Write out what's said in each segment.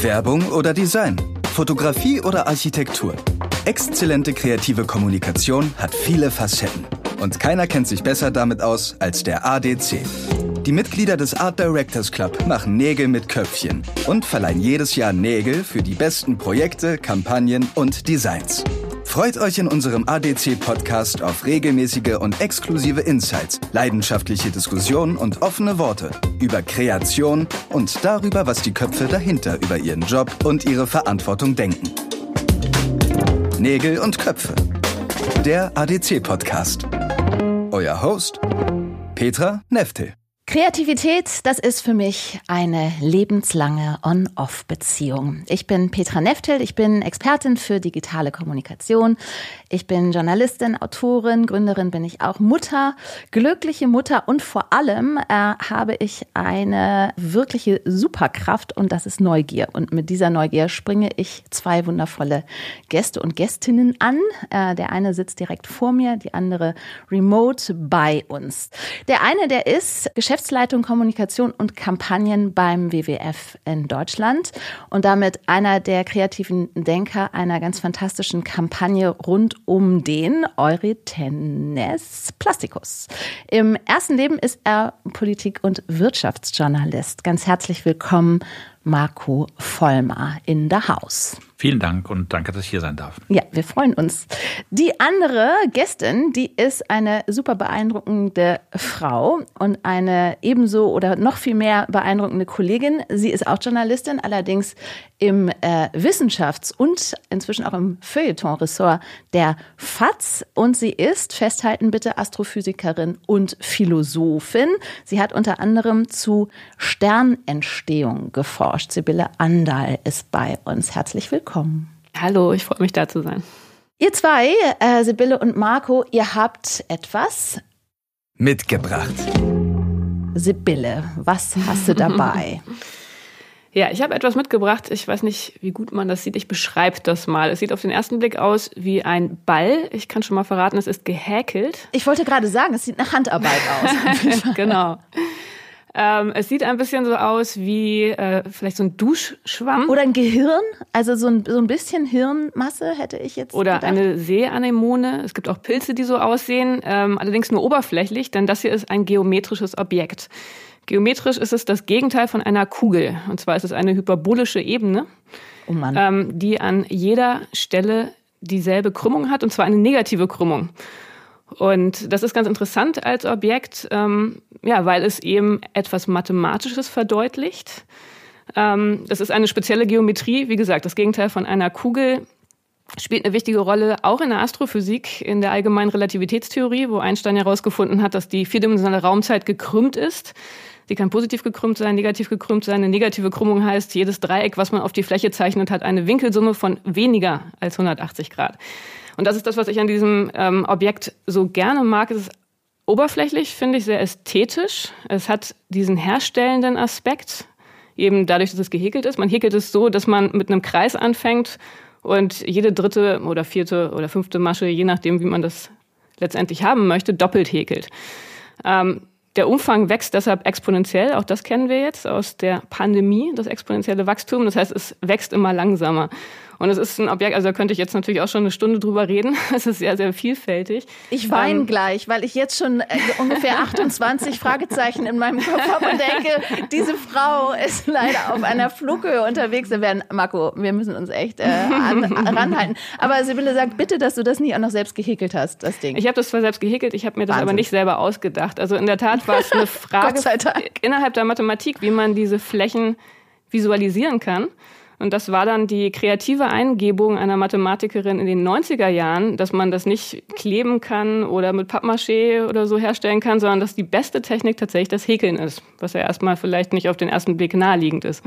Werbung oder Design? Fotografie oder Architektur? Exzellente kreative Kommunikation hat viele Facetten. Und keiner kennt sich besser damit aus als der ADC. Die Mitglieder des Art Directors Club machen Nägel mit Köpfchen und verleihen jedes Jahr Nägel für die besten Projekte, Kampagnen und Designs. Freut euch in unserem ADC-Podcast auf regelmäßige und exklusive Insights, leidenschaftliche Diskussionen und offene Worte über Kreation und darüber, was die Köpfe dahinter über ihren Job und ihre Verantwortung denken. Nägel und Köpfe. Der ADC-Podcast. Euer Host Petra Neftel. Kreativität, das ist für mich eine lebenslange On-Off-Beziehung. Ich bin Petra Neftel, ich bin Expertin für digitale Kommunikation. Ich bin Journalistin, Autorin, Gründerin bin ich auch, Mutter, glückliche Mutter und vor allem äh, habe ich eine wirkliche Superkraft und das ist Neugier. Und mit dieser Neugier springe ich zwei wundervolle Gäste und Gästinnen an. Äh, der eine sitzt direkt vor mir, die andere remote bei uns. Der eine, der ist Geschäftsleitung Kommunikation und Kampagnen beim WWF in Deutschland und damit einer der kreativen Denker einer ganz fantastischen Kampagne rund um den Eurythenes Plasticus. Im ersten Leben ist er Politik- und Wirtschaftsjournalist. Ganz herzlich willkommen, Marco Vollmer in der Haus. Vielen Dank und danke, dass ich hier sein darf. Ja, wir freuen uns. Die andere Gästin, die ist eine super beeindruckende Frau und eine ebenso oder noch viel mehr beeindruckende Kollegin. Sie ist auch Journalistin, allerdings im äh, Wissenschafts- und inzwischen auch im Feuilleton-Ressort der FAZ. Und sie ist, festhalten bitte, Astrophysikerin und Philosophin. Sie hat unter anderem zu Sternentstehung geforscht. Sibylle Andal ist bei uns. Herzlich willkommen willkommen. Hallo, ich freue mich da zu sein. Ihr zwei, äh, Sibylle und Marco, ihr habt etwas mitgebracht. Sibylle, was hast du dabei? Ja, ich habe etwas mitgebracht. Ich weiß nicht, wie gut man das sieht. Ich beschreibe das mal. Es sieht auf den ersten Blick aus wie ein Ball. Ich kann schon mal verraten, es ist gehäkelt. Ich wollte gerade sagen, es sieht nach Handarbeit aus. genau. Ähm, es sieht ein bisschen so aus wie äh, vielleicht so ein Duschschwamm. Oder ein Gehirn. Also so ein, so ein bisschen Hirnmasse hätte ich jetzt. Oder gedacht. eine Seeanemone. Es gibt auch Pilze, die so aussehen, ähm, allerdings nur oberflächlich, denn das hier ist ein geometrisches Objekt. Geometrisch ist es das Gegenteil von einer Kugel. Und zwar ist es eine hyperbolische Ebene, oh ähm, die an jeder Stelle dieselbe Krümmung hat, und zwar eine negative Krümmung. Und das ist ganz interessant als Objekt, ähm, ja, weil es eben etwas Mathematisches verdeutlicht. Ähm, das ist eine spezielle Geometrie, wie gesagt, das Gegenteil von einer Kugel spielt eine wichtige Rolle auch in der Astrophysik, in der allgemeinen Relativitätstheorie, wo Einstein herausgefunden hat, dass die vierdimensionale Raumzeit gekrümmt ist. Die kann positiv gekrümmt sein, negativ gekrümmt sein. Eine negative Krümmung heißt, jedes Dreieck, was man auf die Fläche zeichnet, hat eine Winkelsumme von weniger als 180 Grad. Und das ist das, was ich an diesem ähm, Objekt so gerne mag. Es ist oberflächlich, finde ich, sehr ästhetisch. Es hat diesen herstellenden Aspekt, eben dadurch, dass es gehäkelt ist. Man häkelt es so, dass man mit einem Kreis anfängt und jede dritte oder vierte oder fünfte Masche, je nachdem, wie man das letztendlich haben möchte, doppelt häkelt. Ähm, der Umfang wächst deshalb exponentiell, auch das kennen wir jetzt aus der Pandemie, das exponentielle Wachstum. Das heißt, es wächst immer langsamer. Und es ist ein Objekt, also da könnte ich jetzt natürlich auch schon eine Stunde drüber reden. Es ist sehr, sehr vielfältig. Ich weine ähm, gleich, weil ich jetzt schon äh, ungefähr 28 Fragezeichen in meinem Kopf habe und denke, diese Frau ist leider auf einer Flughöhe unterwegs. Wir werden, Marco, wir müssen uns echt äh, an, ranhalten. Aber Sibylle sagt bitte, dass du das nicht auch noch selbst gehäkelt hast, das Ding. Ich habe das zwar selbst gehäkelt, ich habe mir das Wahnsinn. aber nicht selber ausgedacht. Also in der Tat war es eine Frage innerhalb der Mathematik, wie man diese Flächen visualisieren kann. Und das war dann die kreative Eingebung einer Mathematikerin in den 90er Jahren, dass man das nicht kleben kann oder mit Pappmaché oder so herstellen kann, sondern dass die beste Technik tatsächlich das Häkeln ist, was ja erstmal vielleicht nicht auf den ersten Blick naheliegend ist.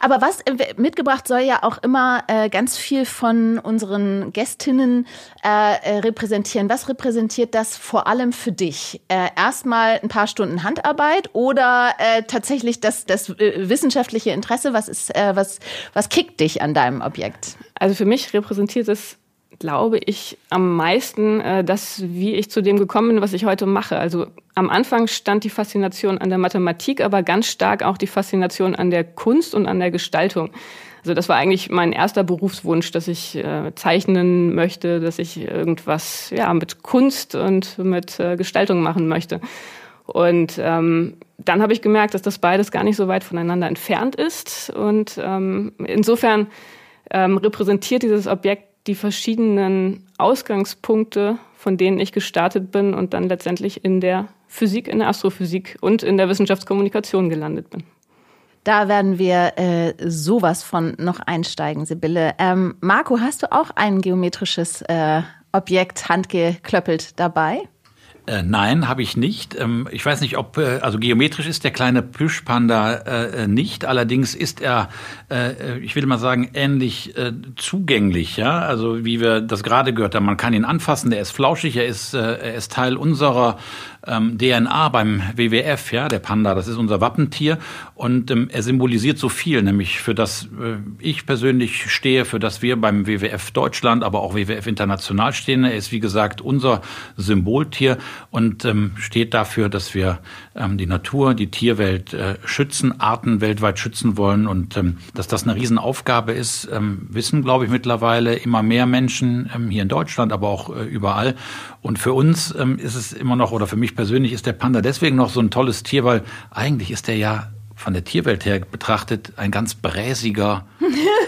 Aber was äh, mitgebracht soll ja auch immer äh, ganz viel von unseren Gästinnen äh, äh, repräsentieren. Was repräsentiert das vor allem für dich? Äh, erstmal ein paar Stunden Handarbeit oder äh, tatsächlich das, das äh, wissenschaftliche Interesse? Was ist, äh, was, was kickt dich an deinem Objekt? Also für mich repräsentiert es glaube ich, am meisten äh, das, wie ich zu dem gekommen bin, was ich heute mache. Also am Anfang stand die Faszination an der Mathematik, aber ganz stark auch die Faszination an der Kunst und an der Gestaltung. Also das war eigentlich mein erster Berufswunsch, dass ich äh, zeichnen möchte, dass ich irgendwas ja mit Kunst und mit äh, Gestaltung machen möchte. Und ähm, dann habe ich gemerkt, dass das beides gar nicht so weit voneinander entfernt ist. Und ähm, insofern ähm, repräsentiert dieses Objekt die verschiedenen Ausgangspunkte, von denen ich gestartet bin und dann letztendlich in der Physik, in der Astrophysik und in der Wissenschaftskommunikation gelandet bin. Da werden wir äh, sowas von noch einsteigen, Sibylle. Ähm, Marco, hast du auch ein geometrisches äh, Objekt handgeklöppelt dabei? Äh, nein, habe ich nicht. Ähm, ich weiß nicht, ob, äh, also geometrisch ist der kleine Plüschpanda äh, nicht. Allerdings ist er, äh, äh, ich will mal sagen, ähnlich äh, zugänglich. Ja, also wie wir das gerade gehört haben. Man kann ihn anfassen. Der ist flauschig. Er ist, er ist Teil unserer ähm, DNA beim WWF, ja, der Panda, das ist unser Wappentier und ähm, er symbolisiert so viel, nämlich für das äh, ich persönlich stehe, für das wir beim WWF Deutschland, aber auch WWF International stehen. Er ist wie gesagt unser Symboltier und ähm, steht dafür, dass wir ähm, die Natur, die Tierwelt äh, schützen, Arten weltweit schützen wollen und ähm, dass das eine Riesenaufgabe ist, ähm, wissen glaube ich mittlerweile immer mehr Menschen ähm, hier in Deutschland, aber auch äh, überall. Und für uns ähm, ist es immer noch oder für mich persönlich ist der Panda deswegen noch so ein tolles Tier, weil eigentlich ist er ja von der Tierwelt her betrachtet ein ganz bräsiger,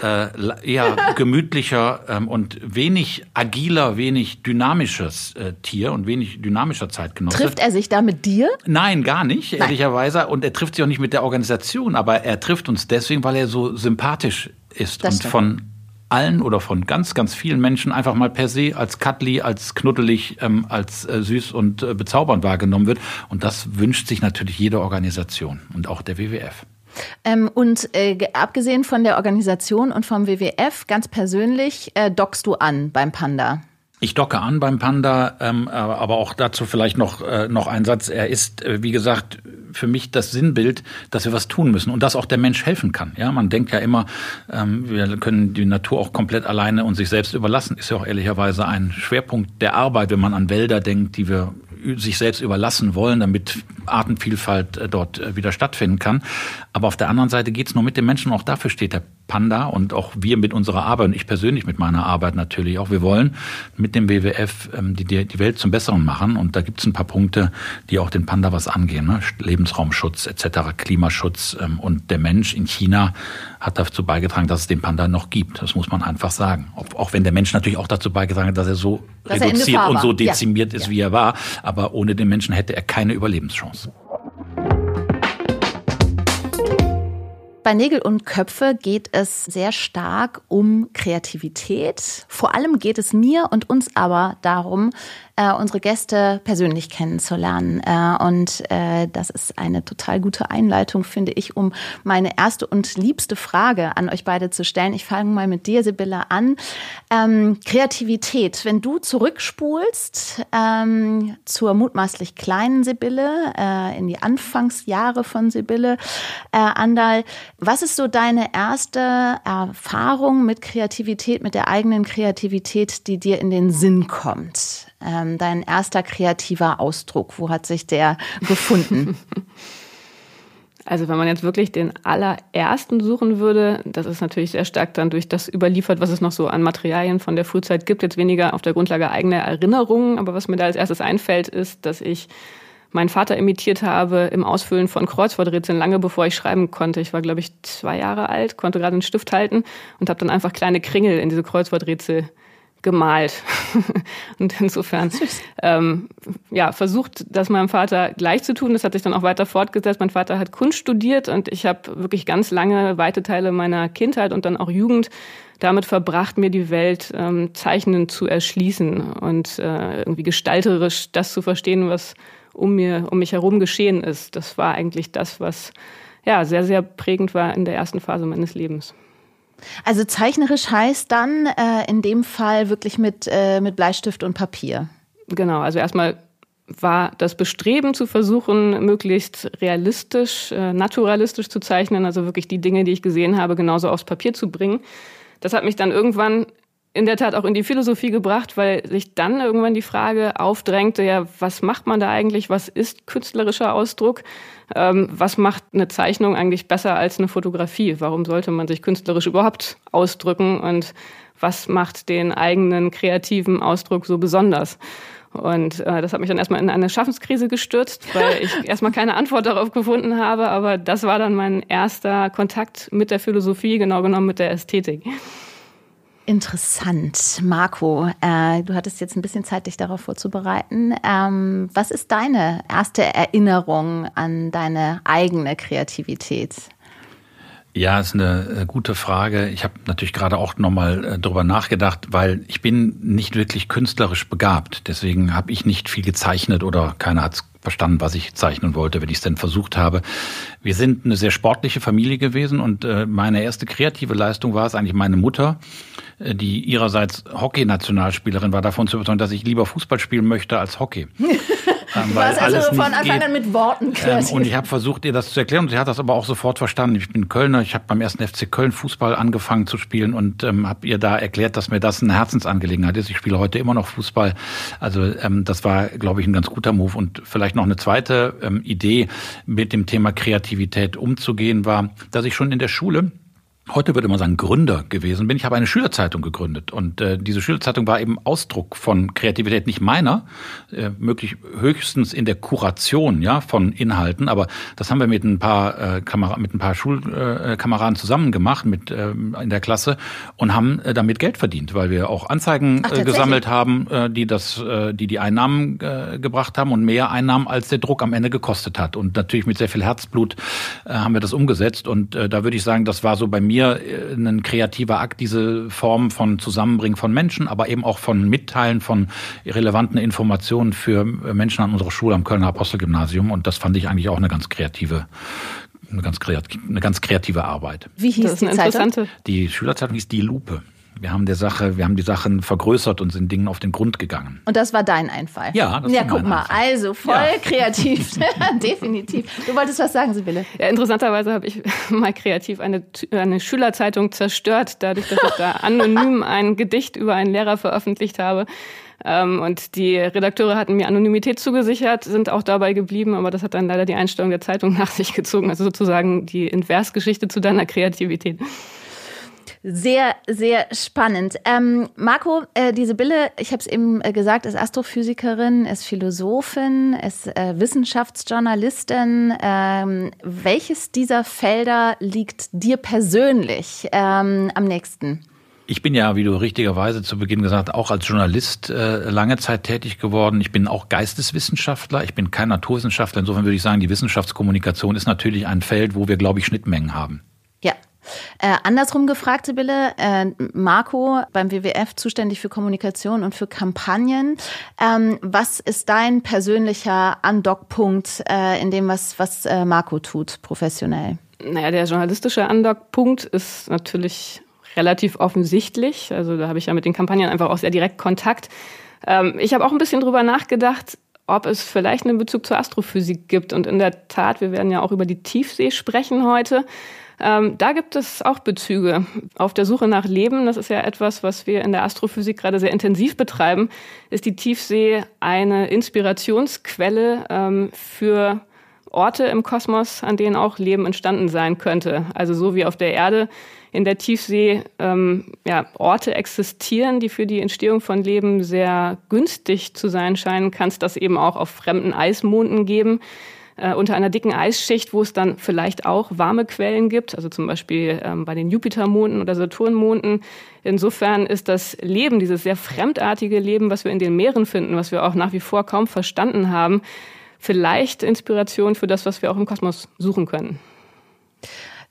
äh, eher gemütlicher ähm, und wenig agiler, wenig dynamisches äh, Tier und wenig dynamischer Zeitgenosse. Trifft er sich da mit dir? Nein, gar nicht, Nein. ehrlicherweise. Und er trifft sich auch nicht mit der Organisation, aber er trifft uns deswegen, weil er so sympathisch ist das und stimmt. von allen oder von ganz, ganz vielen Menschen einfach mal per se als cuddly, als knuddelig, ähm, als äh, süß und äh, bezaubernd wahrgenommen wird. Und das wünscht sich natürlich jede Organisation und auch der WWF. Ähm, und äh, abgesehen von der Organisation und vom WWF, ganz persönlich, äh, dockst du an beim Panda? Ich docke an beim Panda, ähm, aber auch dazu vielleicht noch, äh, noch ein Satz. Er ist, äh, wie gesagt, für mich das Sinnbild, dass wir was tun müssen und dass auch der Mensch helfen kann. Ja, man denkt ja immer, ähm, wir können die Natur auch komplett alleine und sich selbst überlassen. Ist ja auch ehrlicherweise ein Schwerpunkt der Arbeit, wenn man an Wälder denkt, die wir sich selbst überlassen wollen, damit Artenvielfalt äh, dort äh, wieder stattfinden kann. Aber auf der anderen Seite geht es nur mit den Menschen. Auch dafür steht der Panda und auch wir mit unserer Arbeit und ich persönlich mit meiner Arbeit natürlich auch. Wir wollen mit dem WWF ähm, die, die Welt zum Besseren machen und da gibt es ein paar Punkte, die auch den Panda was angehen. Ne? Lebensraumschutz etc., Klimaschutz ähm, und der Mensch in China hat dazu beigetragen, dass es den Panda noch gibt. Das muss man einfach sagen. Auch wenn der Mensch natürlich auch dazu beigetragen hat, dass er so dass reduziert er und so dezimiert ja. ist, wie er war. Aber ohne den Menschen hätte er keine Überlebenschance. Bei Nägel und Köpfe geht es sehr stark um Kreativität. Vor allem geht es mir und uns aber darum, äh, unsere Gäste persönlich kennenzulernen. Äh, und äh, das ist eine total gute Einleitung, finde ich, um meine erste und liebste Frage an euch beide zu stellen. Ich fange mal mit dir, Sibylle, an. Ähm, Kreativität. Wenn du zurückspulst ähm, zur mutmaßlich kleinen Sibylle, äh, in die Anfangsjahre von Sibylle, äh, Andal, was ist so deine erste Erfahrung mit Kreativität, mit der eigenen Kreativität, die dir in den Sinn kommt? Ähm, dein erster kreativer Ausdruck? Wo hat sich der gefunden? Also wenn man jetzt wirklich den allerersten suchen würde, das ist natürlich sehr stark dann durch das überliefert, was es noch so an Materialien von der Frühzeit gibt, jetzt weniger auf der Grundlage eigener Erinnerungen. Aber was mir da als erstes einfällt, ist, dass ich meinen Vater imitiert habe im Ausfüllen von Kreuzworträtseln, lange bevor ich schreiben konnte. Ich war, glaube ich, zwei Jahre alt, konnte gerade einen Stift halten und habe dann einfach kleine Kringel in diese Kreuzworträtsel gemalt. und insofern ähm, ja, versucht, das meinem Vater gleich zu tun. Das hat sich dann auch weiter fortgesetzt. Mein Vater hat Kunst studiert und ich habe wirklich ganz lange, weite Teile meiner Kindheit und dann auch Jugend damit verbracht, mir die Welt ähm, zeichnend zu erschließen und äh, irgendwie gestalterisch das zu verstehen, was um mir, um mich herum geschehen ist. Das war eigentlich das, was ja sehr, sehr prägend war in der ersten Phase meines Lebens. Also zeichnerisch heißt dann äh, in dem Fall wirklich mit, äh, mit Bleistift und Papier. Genau, also erstmal war das Bestreben zu versuchen, möglichst realistisch, äh, naturalistisch zu zeichnen, also wirklich die Dinge, die ich gesehen habe, genauso aufs Papier zu bringen. Das hat mich dann irgendwann in der Tat auch in die Philosophie gebracht, weil sich dann irgendwann die Frage aufdrängte, ja, was macht man da eigentlich? Was ist künstlerischer Ausdruck? Ähm, was macht eine Zeichnung eigentlich besser als eine Fotografie? Warum sollte man sich künstlerisch überhaupt ausdrücken? Und was macht den eigenen kreativen Ausdruck so besonders? Und äh, das hat mich dann erstmal in eine Schaffenskrise gestürzt, weil ich erstmal keine Antwort darauf gefunden habe. Aber das war dann mein erster Kontakt mit der Philosophie, genau genommen mit der Ästhetik. Interessant. Marco, äh, du hattest jetzt ein bisschen Zeit, dich darauf vorzubereiten. Ähm, was ist deine erste Erinnerung an deine eigene Kreativität? Ja, ist eine äh, gute Frage. Ich habe natürlich gerade auch nochmal äh, drüber nachgedacht, weil ich bin nicht wirklich künstlerisch begabt. Deswegen habe ich nicht viel gezeichnet oder keiner hat verstanden, was ich zeichnen wollte, wenn ich es denn versucht habe. Wir sind eine sehr sportliche Familie gewesen und äh, meine erste kreative Leistung war es eigentlich meine Mutter, äh, die ihrerseits Hockey-Nationalspielerin war, davon zu überzeugen, dass ich lieber Fußball spielen möchte als Hockey. Ähm, du warst also von Anfang an mit Worten kreativ. Ähm, und ich habe versucht, ihr das zu erklären und sie hat das aber auch sofort verstanden. Ich bin Kölner, ich habe beim ersten FC Köln Fußball angefangen zu spielen und ähm, habe ihr da erklärt, dass mir das eine Herzensangelegenheit ist. Ich spiele heute immer noch Fußball. Also ähm, das war, glaube ich, ein ganz guter Move. Und vielleicht noch eine zweite ähm, Idee, mit dem Thema Kreativität umzugehen, war, dass ich schon in der Schule heute würde man sagen Gründer gewesen bin. Ich habe eine Schülerzeitung gegründet und äh, diese Schülerzeitung war eben Ausdruck von Kreativität, nicht meiner, äh, möglich höchstens in der Kuration ja von Inhalten, aber das haben wir mit ein paar äh, Kamera mit ein paar Schulkameraden äh, zusammen gemacht mit äh, in der Klasse und haben äh, damit Geld verdient, weil wir auch Anzeigen Ach, äh, gesammelt haben, äh, die das äh, die die Einnahmen äh, gebracht haben und mehr Einnahmen als der Druck am Ende gekostet hat. Und natürlich mit sehr viel Herzblut äh, haben wir das umgesetzt und äh, da würde ich sagen, das war so bei mir mir äh, ein kreativer Akt, diese Form von Zusammenbringen von Menschen, aber eben auch von Mitteilen von relevanten Informationen für Menschen an unserer Schule am Kölner Apostelgymnasium. Und das fand ich eigentlich auch eine ganz kreative eine ganz, kreative, eine ganz kreative Arbeit. Wie hieß die Zeitung? Die Schülerzeitung hieß Die Lupe. Wir haben der Sache, wir haben die Sachen vergrößert und sind Dingen auf den Grund gegangen. Und das war dein Einfall? Ja, das ja, war guck mal, Einfall. also voll ja. kreativ, definitiv. Du wolltest was sagen, Sibylle? Ja, interessanterweise habe ich mal kreativ eine, eine Schülerzeitung zerstört, dadurch, dass ich da anonym ein Gedicht über einen Lehrer veröffentlicht habe. Ähm, und die Redakteure hatten mir Anonymität zugesichert, sind auch dabei geblieben, aber das hat dann leider die Einstellung der Zeitung nach sich gezogen. Also sozusagen die Inversgeschichte zu deiner Kreativität. Sehr, sehr spannend. Ähm, Marco, äh, die Sibylle, ich habe es eben äh, gesagt, ist Astrophysikerin, ist Philosophin, ist äh, Wissenschaftsjournalistin. Ähm, welches dieser Felder liegt dir persönlich ähm, am nächsten? Ich bin ja, wie du richtigerweise zu Beginn gesagt, auch als Journalist äh, lange Zeit tätig geworden. Ich bin auch Geisteswissenschaftler. Ich bin kein Naturwissenschaftler. Insofern würde ich sagen, die Wissenschaftskommunikation ist natürlich ein Feld, wo wir, glaube ich, Schnittmengen haben. Ja, äh, andersrum gefragt, Sibylle, äh, Marco beim WWF zuständig für Kommunikation und für Kampagnen. Ähm, was ist dein persönlicher Andockpunkt äh, in dem, was, was äh, Marco tut, professionell? Naja, der journalistische Andockpunkt ist natürlich relativ offensichtlich. Also da habe ich ja mit den Kampagnen einfach auch sehr direkt Kontakt. Ähm, ich habe auch ein bisschen drüber nachgedacht, ob es vielleicht einen Bezug zur Astrophysik gibt. Und in der Tat, wir werden ja auch über die Tiefsee sprechen heute. Ähm, da gibt es auch Bezüge. Auf der Suche nach Leben, das ist ja etwas, was wir in der Astrophysik gerade sehr intensiv betreiben, ist die Tiefsee eine Inspirationsquelle ähm, für Orte im Kosmos, an denen auch Leben entstanden sein könnte. Also so wie auf der Erde in der Tiefsee ähm, ja, Orte existieren, die für die Entstehung von Leben sehr günstig zu sein scheinen, kann es das eben auch auf fremden Eismonden geben äh, unter einer dicken Eisschicht, wo es dann vielleicht auch warme Quellen gibt, also zum Beispiel ähm, bei den Jupitermonden oder Saturnmonden. Insofern ist das Leben, dieses sehr fremdartige Leben, was wir in den Meeren finden, was wir auch nach wie vor kaum verstanden haben, vielleicht Inspiration für das, was wir auch im Kosmos suchen können.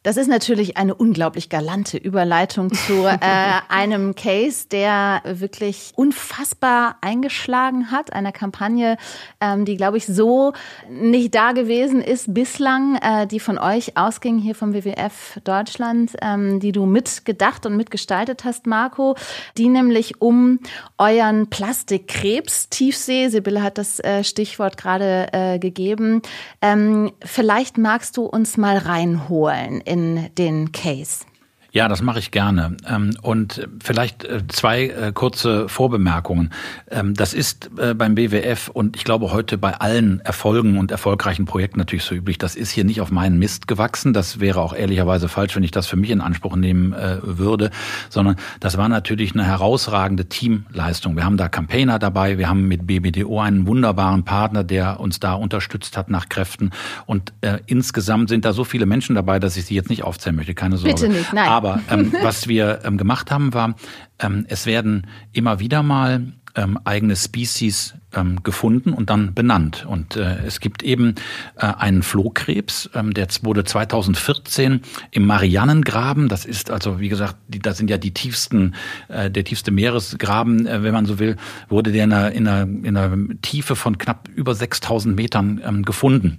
Das ist natürlich eine unglaublich galante Überleitung zu äh, einem Case, der wirklich unfassbar eingeschlagen hat. Einer Kampagne, ähm, die, glaube ich, so nicht da gewesen ist bislang, äh, die von euch ausging, hier vom WWF Deutschland, ähm, die du mitgedacht und mitgestaltet hast, Marco, die nämlich um euren Plastikkrebs, Tiefsee, Sibylle hat das äh, Stichwort gerade äh, gegeben. Ähm, vielleicht magst du uns mal reinholen in den Case? Ja, das mache ich gerne. Ähm, und vielleicht äh, zwei äh, kurze Vorbemerkungen. Ähm, das ist äh, beim BWF und ich glaube heute bei allen Erfolgen und erfolgreichen Projekten natürlich so üblich. Das ist hier nicht auf meinen Mist gewachsen. Das wäre auch ehrlicherweise falsch, wenn ich das für mich in Anspruch nehmen würde, sondern das war natürlich eine herausragende Teamleistung. Wir haben da Campaigner dabei. Wir haben mit BBDO einen wunderbaren Partner, der uns da unterstützt hat nach Kräften. Und insgesamt sind da so viele Menschen dabei, dass ich sie jetzt nicht aufzählen möchte. Keine Sorge. Bitte nicht, nein. ähm, was wir ähm, gemacht haben, war, ähm, es werden immer wieder mal ähm, eigene Species ähm, gefunden und dann benannt. Und äh, es gibt eben äh, einen Flohkrebs, ähm, der wurde 2014 im Marianengraben, das ist also, wie gesagt, die, das sind ja die tiefsten, äh, der tiefste Meeresgraben, äh, wenn man so will, wurde der in einer, in einer, in einer Tiefe von knapp über 6000 Metern ähm, gefunden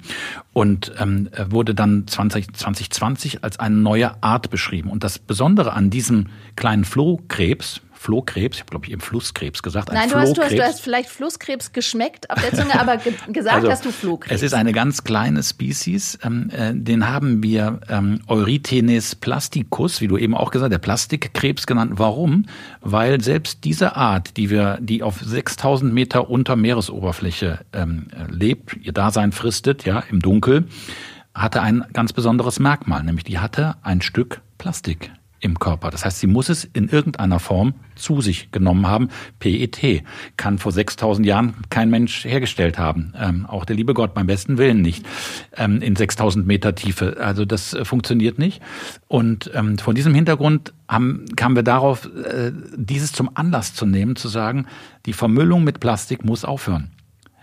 und ähm, wurde dann 20, 2020 als eine neue Art beschrieben. Und das Besondere an diesem kleinen Flohkrebs, Flohkrebs, ich habe glaube ich eben Flusskrebs gesagt. Nein, du hast, du, hast, du hast vielleicht Flusskrebs geschmeckt auf der Zunge, aber ge gesagt also, hast du Flohkrebs. Es ist eine ganz kleine Species, ähm, äh, den haben wir ähm, Eurythenes plasticus, wie du eben auch gesagt hast, der Plastikkrebs genannt. Warum? Weil selbst diese Art, die wir, die auf 6000 Meter unter Meeresoberfläche ähm, lebt, ihr Dasein fristet, ja, im Dunkel, hatte ein ganz besonderes Merkmal, nämlich die hatte ein Stück Plastik im Körper. Das heißt, sie muss es in irgendeiner Form zu sich genommen haben. PET kann vor 6000 Jahren kein Mensch hergestellt haben. Ähm, auch der liebe Gott beim besten Willen nicht. Ähm, in 6000 Meter Tiefe. Also das äh, funktioniert nicht. Und ähm, vor diesem Hintergrund haben, kamen wir darauf, äh, dieses zum Anlass zu nehmen, zu sagen, die Vermüllung mit Plastik muss aufhören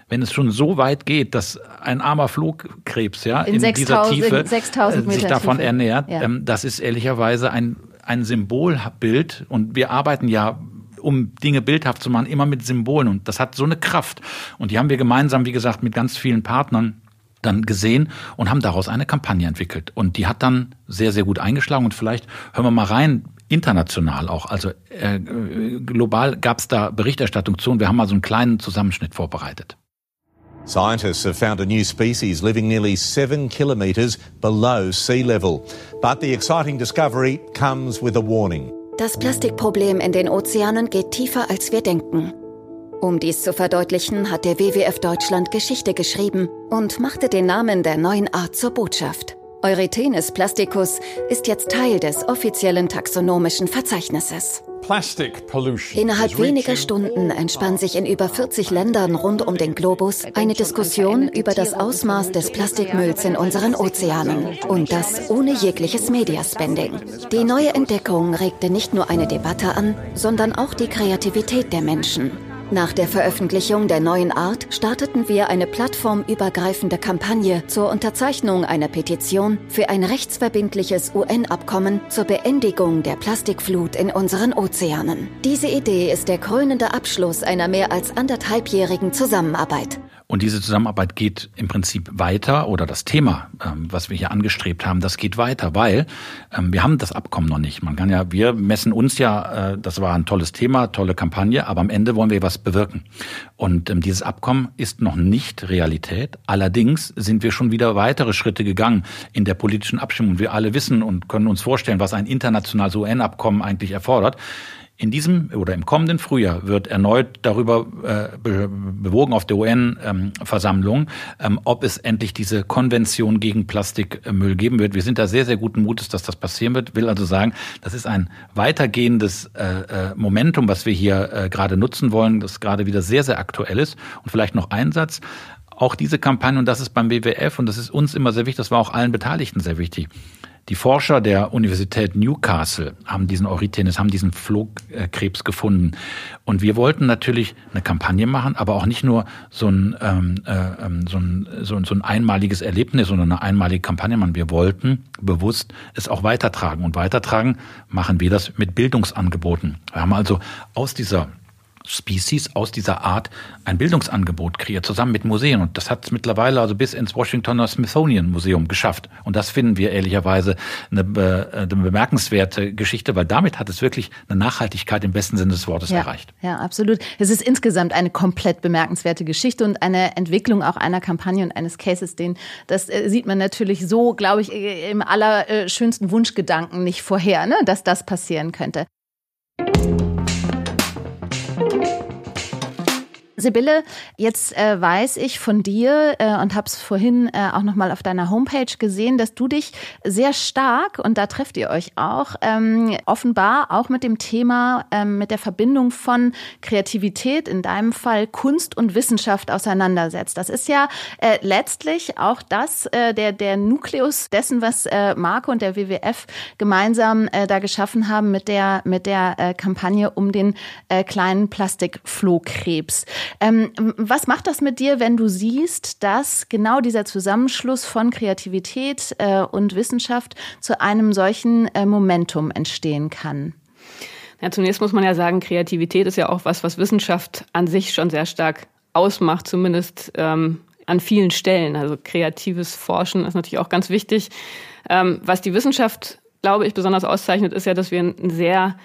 wenn es schon so weit geht, dass ein armer Flugkrebs ja in, in dieser Tiefe äh, sich davon Tiefe. ernährt, ja. ähm, das ist ehrlicherweise ein ein Symbolbild und wir arbeiten ja um Dinge bildhaft zu machen, immer mit Symbolen. Und das hat so eine Kraft. Und die haben wir gemeinsam, wie gesagt, mit ganz vielen Partnern dann gesehen und haben daraus eine Kampagne entwickelt. Und die hat dann sehr, sehr gut eingeschlagen. Und vielleicht hören wir mal rein, international auch. Also äh, global gab es da Berichterstattung zu und wir haben mal so einen kleinen Zusammenschnitt vorbereitet. Scientists have found a new species living nearly seven kilometres below sea level. But the exciting discovery comes with a warning. Das Plastikproblem in den Ozeanen geht tiefer, als wir denken. Um dies zu verdeutlichen, hat der WWF Deutschland Geschichte geschrieben und machte den Namen der neuen Art zur Botschaft. Eurythenes plasticus ist jetzt Teil des offiziellen taxonomischen Verzeichnisses. Innerhalb weniger Stunden entspann sich in über 40 Ländern rund um den Globus eine Diskussion über das Ausmaß des Plastikmülls in unseren Ozeanen. Und das ohne jegliches Mediaspending. Die neue Entdeckung regte nicht nur eine Debatte an, sondern auch die Kreativität der Menschen. Nach der Veröffentlichung der neuen Art starteten wir eine plattformübergreifende Kampagne zur Unterzeichnung einer Petition für ein rechtsverbindliches UN-Abkommen zur Beendigung der Plastikflut in unseren Ozeanen. Diese Idee ist der krönende Abschluss einer mehr als anderthalbjährigen Zusammenarbeit. Und diese Zusammenarbeit geht im Prinzip weiter oder das Thema, ähm, was wir hier angestrebt haben, das geht weiter, weil ähm, wir haben das Abkommen noch nicht. Man kann ja, wir messen uns ja, äh, das war ein tolles Thema, tolle Kampagne, aber am Ende wollen wir was bewirken. Und ähm, dieses Abkommen ist noch nicht Realität. Allerdings sind wir schon wieder weitere Schritte gegangen in der politischen Abstimmung. Wir alle wissen und können uns vorstellen, was ein internationales UN-Abkommen eigentlich erfordert. In diesem oder im kommenden Frühjahr wird erneut darüber äh, bewogen auf der UN-Versammlung, ähm, ob es endlich diese Konvention gegen Plastikmüll geben wird. Wir sind da sehr, sehr guten Mutes, dass das passieren wird. Will also sagen, das ist ein weitergehendes äh, äh, Momentum, was wir hier äh, gerade nutzen wollen, das gerade wieder sehr, sehr aktuell ist. Und vielleicht noch ein Satz. Auch diese Kampagne, und das ist beim WWF, und das ist uns immer sehr wichtig, das war auch allen Beteiligten sehr wichtig die Forscher der Universität Newcastle haben diesen Eurythenes, haben diesen Flohkrebs gefunden. Und wir wollten natürlich eine Kampagne machen, aber auch nicht nur so ein, ähm, äh, ähm, so ein, so ein, so ein einmaliges Erlebnis, sondern eine einmalige Kampagne machen. Wir wollten bewusst es auch weitertragen. Und weitertragen machen wir das mit Bildungsangeboten. Wir haben also aus dieser Species aus dieser Art ein Bildungsangebot kreiert, zusammen mit Museen. Und das hat es mittlerweile also bis ins Washingtoner Smithsonian Museum geschafft. Und das finden wir ehrlicherweise eine, äh, eine bemerkenswerte Geschichte, weil damit hat es wirklich eine Nachhaltigkeit im besten Sinne des Wortes ja, erreicht. Ja, absolut. Es ist insgesamt eine komplett bemerkenswerte Geschichte und eine Entwicklung auch einer Kampagne und eines Cases, den das äh, sieht man natürlich so, glaube ich, äh, im allerschönsten Wunschgedanken nicht vorher, ne, dass das passieren könnte. Sibylle, jetzt äh, weiß ich von dir äh, und habe es vorhin äh, auch nochmal auf deiner Homepage gesehen, dass du dich sehr stark, und da trefft ihr euch auch, ähm, offenbar auch mit dem Thema, ähm, mit der Verbindung von Kreativität, in deinem Fall Kunst und Wissenschaft auseinandersetzt. Das ist ja äh, letztlich auch das, äh, der, der Nukleus dessen, was äh, Marco und der WWF gemeinsam äh, da geschaffen haben mit der, mit der äh, Kampagne um den äh, kleinen Plastikflohkrebs. Ähm, was macht das mit dir, wenn du siehst, dass genau dieser Zusammenschluss von Kreativität äh, und Wissenschaft zu einem solchen äh, Momentum entstehen kann? Ja, zunächst muss man ja sagen, Kreativität ist ja auch was, was Wissenschaft an sich schon sehr stark ausmacht, zumindest ähm, an vielen Stellen. Also kreatives Forschen ist natürlich auch ganz wichtig. Ähm, was die Wissenschaft, glaube ich, besonders auszeichnet, ist ja, dass wir ein sehr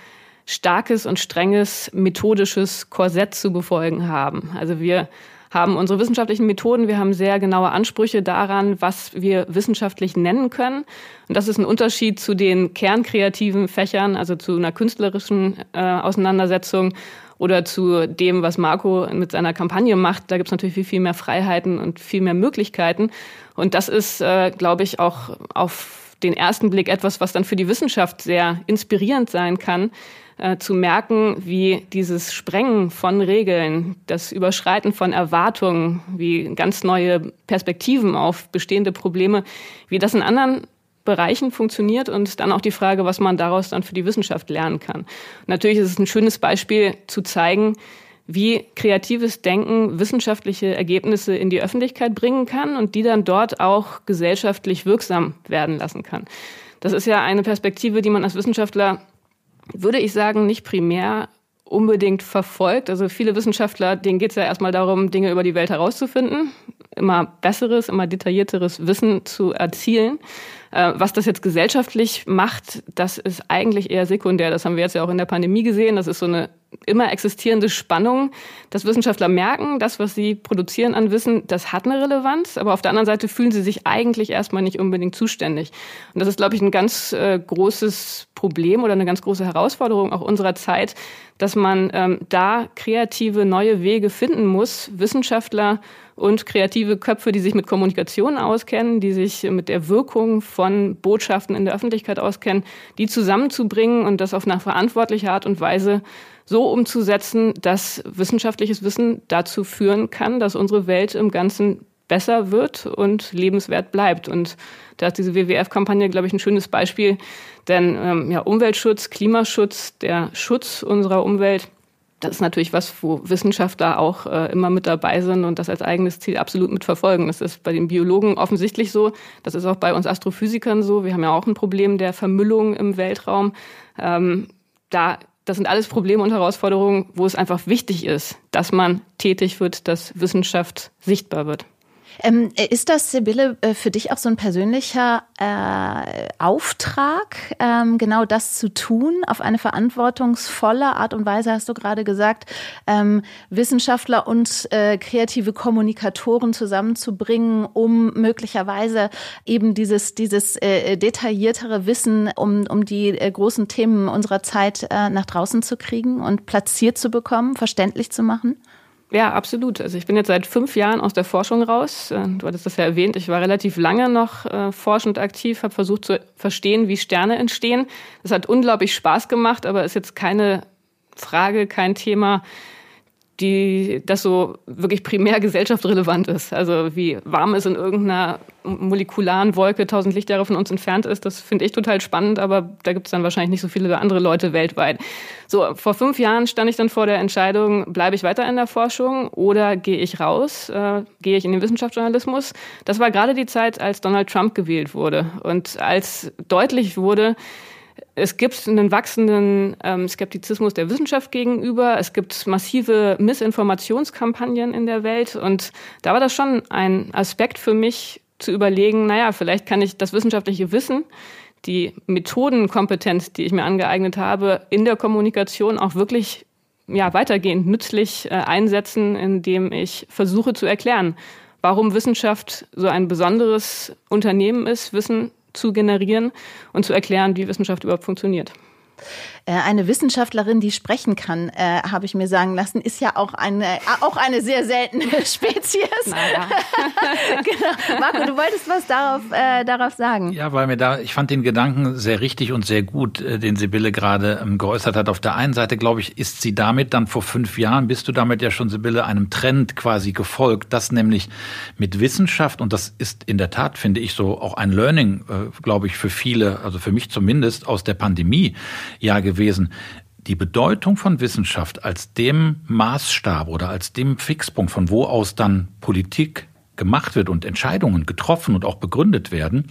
starkes und strenges methodisches Korsett zu befolgen haben. Also wir haben unsere wissenschaftlichen Methoden, wir haben sehr genaue Ansprüche daran, was wir wissenschaftlich nennen können. Und das ist ein Unterschied zu den kernkreativen Fächern, also zu einer künstlerischen äh, Auseinandersetzung oder zu dem, was Marco mit seiner Kampagne macht. Da gibt es natürlich viel, viel mehr Freiheiten und viel mehr Möglichkeiten. Und das ist, äh, glaube ich, auch auf den ersten Blick etwas, was dann für die Wissenschaft sehr inspirierend sein kann, äh, zu merken, wie dieses Sprengen von Regeln, das Überschreiten von Erwartungen, wie ganz neue Perspektiven auf bestehende Probleme, wie das in anderen Bereichen funktioniert und dann auch die Frage, was man daraus dann für die Wissenschaft lernen kann. natürlich ist es ein schönes Beispiel zu zeigen, wie kreatives Denken wissenschaftliche Ergebnisse in die Öffentlichkeit bringen kann und die dann dort auch gesellschaftlich wirksam werden lassen kann. Das ist ja eine Perspektive, die man als Wissenschaftler würde ich sagen, nicht primär unbedingt verfolgt. Also viele Wissenschaftler, denen geht es ja erstmal darum, Dinge über die Welt herauszufinden, immer besseres, immer detaillierteres Wissen zu erzielen. Äh, was das jetzt gesellschaftlich macht, das ist eigentlich eher sekundär. Das haben wir jetzt ja auch in der Pandemie gesehen. Das ist so eine immer existierende Spannung, dass Wissenschaftler merken, das, was sie produzieren an Wissen, das hat eine Relevanz, aber auf der anderen Seite fühlen sie sich eigentlich erstmal nicht unbedingt zuständig. Und das ist, glaube ich, ein ganz äh, großes Problem oder eine ganz große Herausforderung auch unserer Zeit, dass man ähm, da kreative neue Wege finden muss, Wissenschaftler und kreative Köpfe, die sich mit Kommunikation auskennen, die sich mit der Wirkung von Botschaften in der Öffentlichkeit auskennen, die zusammenzubringen und das auf eine verantwortliche Art und Weise so umzusetzen, dass wissenschaftliches Wissen dazu führen kann, dass unsere Welt im Ganzen besser wird und lebenswert bleibt. Und da ist diese WWF-Kampagne, glaube ich, ein schönes Beispiel. Denn ähm, ja, Umweltschutz, Klimaschutz, der Schutz unserer Umwelt, das ist natürlich was, wo Wissenschaftler auch äh, immer mit dabei sind und das als eigenes Ziel absolut mitverfolgen. Das ist bei den Biologen offensichtlich so. Das ist auch bei uns Astrophysikern so. Wir haben ja auch ein Problem der Vermüllung im Weltraum. Ähm, da das sind alles Probleme und Herausforderungen, wo es einfach wichtig ist, dass man tätig wird, dass Wissenschaft sichtbar wird. Ähm, ist das, Sibylle, äh, für dich auch so ein persönlicher äh, Auftrag, ähm, genau das zu tun, auf eine verantwortungsvolle Art und Weise, hast du gerade gesagt, ähm, Wissenschaftler und äh, kreative Kommunikatoren zusammenzubringen, um möglicherweise eben dieses, dieses äh, detailliertere Wissen um, um die äh, großen Themen unserer Zeit äh, nach draußen zu kriegen und platziert zu bekommen, verständlich zu machen? Ja, absolut. Also ich bin jetzt seit fünf Jahren aus der Forschung raus. Äh, du hattest das ja erwähnt. Ich war relativ lange noch äh, forschend aktiv, habe versucht zu verstehen, wie Sterne entstehen. Das hat unglaublich Spaß gemacht, aber ist jetzt keine Frage, kein Thema, die das so wirklich primär gesellschaftsrelevant ist. Also wie warm es in irgendeiner molekularen Wolke tausend Lichtjahre von uns entfernt ist, das finde ich total spannend, aber da gibt es dann wahrscheinlich nicht so viele andere Leute weltweit. So, vor fünf Jahren stand ich dann vor der Entscheidung, bleibe ich weiter in der Forschung oder gehe ich raus, äh, gehe ich in den Wissenschaftsjournalismus. Das war gerade die Zeit, als Donald Trump gewählt wurde und als deutlich wurde, es gibt einen wachsenden ähm, Skeptizismus der Wissenschaft gegenüber. Es gibt massive Missinformationskampagnen in der Welt. Und da war das schon ein Aspekt für mich zu überlegen, naja, vielleicht kann ich das wissenschaftliche Wissen, die Methodenkompetenz, die ich mir angeeignet habe, in der Kommunikation auch wirklich ja, weitergehend nützlich äh, einsetzen, indem ich versuche zu erklären, warum Wissenschaft so ein besonderes Unternehmen ist, Wissen zu generieren und zu erklären, wie Wissenschaft überhaupt funktioniert. Äh, eine Wissenschaftlerin, die sprechen kann, äh, habe ich mir sagen lassen, ist ja auch eine, äh, auch eine sehr seltene Spezies. Naja. genau. Marco, du wolltest was darauf, äh, darauf sagen. Ja, weil mir da, ich fand den Gedanken sehr richtig und sehr gut, äh, den Sibylle gerade ähm, geäußert hat. Auf der einen Seite, glaube ich, ist sie damit dann vor fünf Jahren, bist du damit ja schon, Sibylle, einem Trend quasi gefolgt, dass nämlich mit Wissenschaft, und das ist in der Tat, finde ich, so auch ein Learning, äh, glaube ich, für viele, also für mich zumindest, aus der Pandemie ja gewesen. Die Bedeutung von Wissenschaft als dem Maßstab oder als dem Fixpunkt, von wo aus dann Politik gemacht wird und Entscheidungen getroffen und auch begründet werden,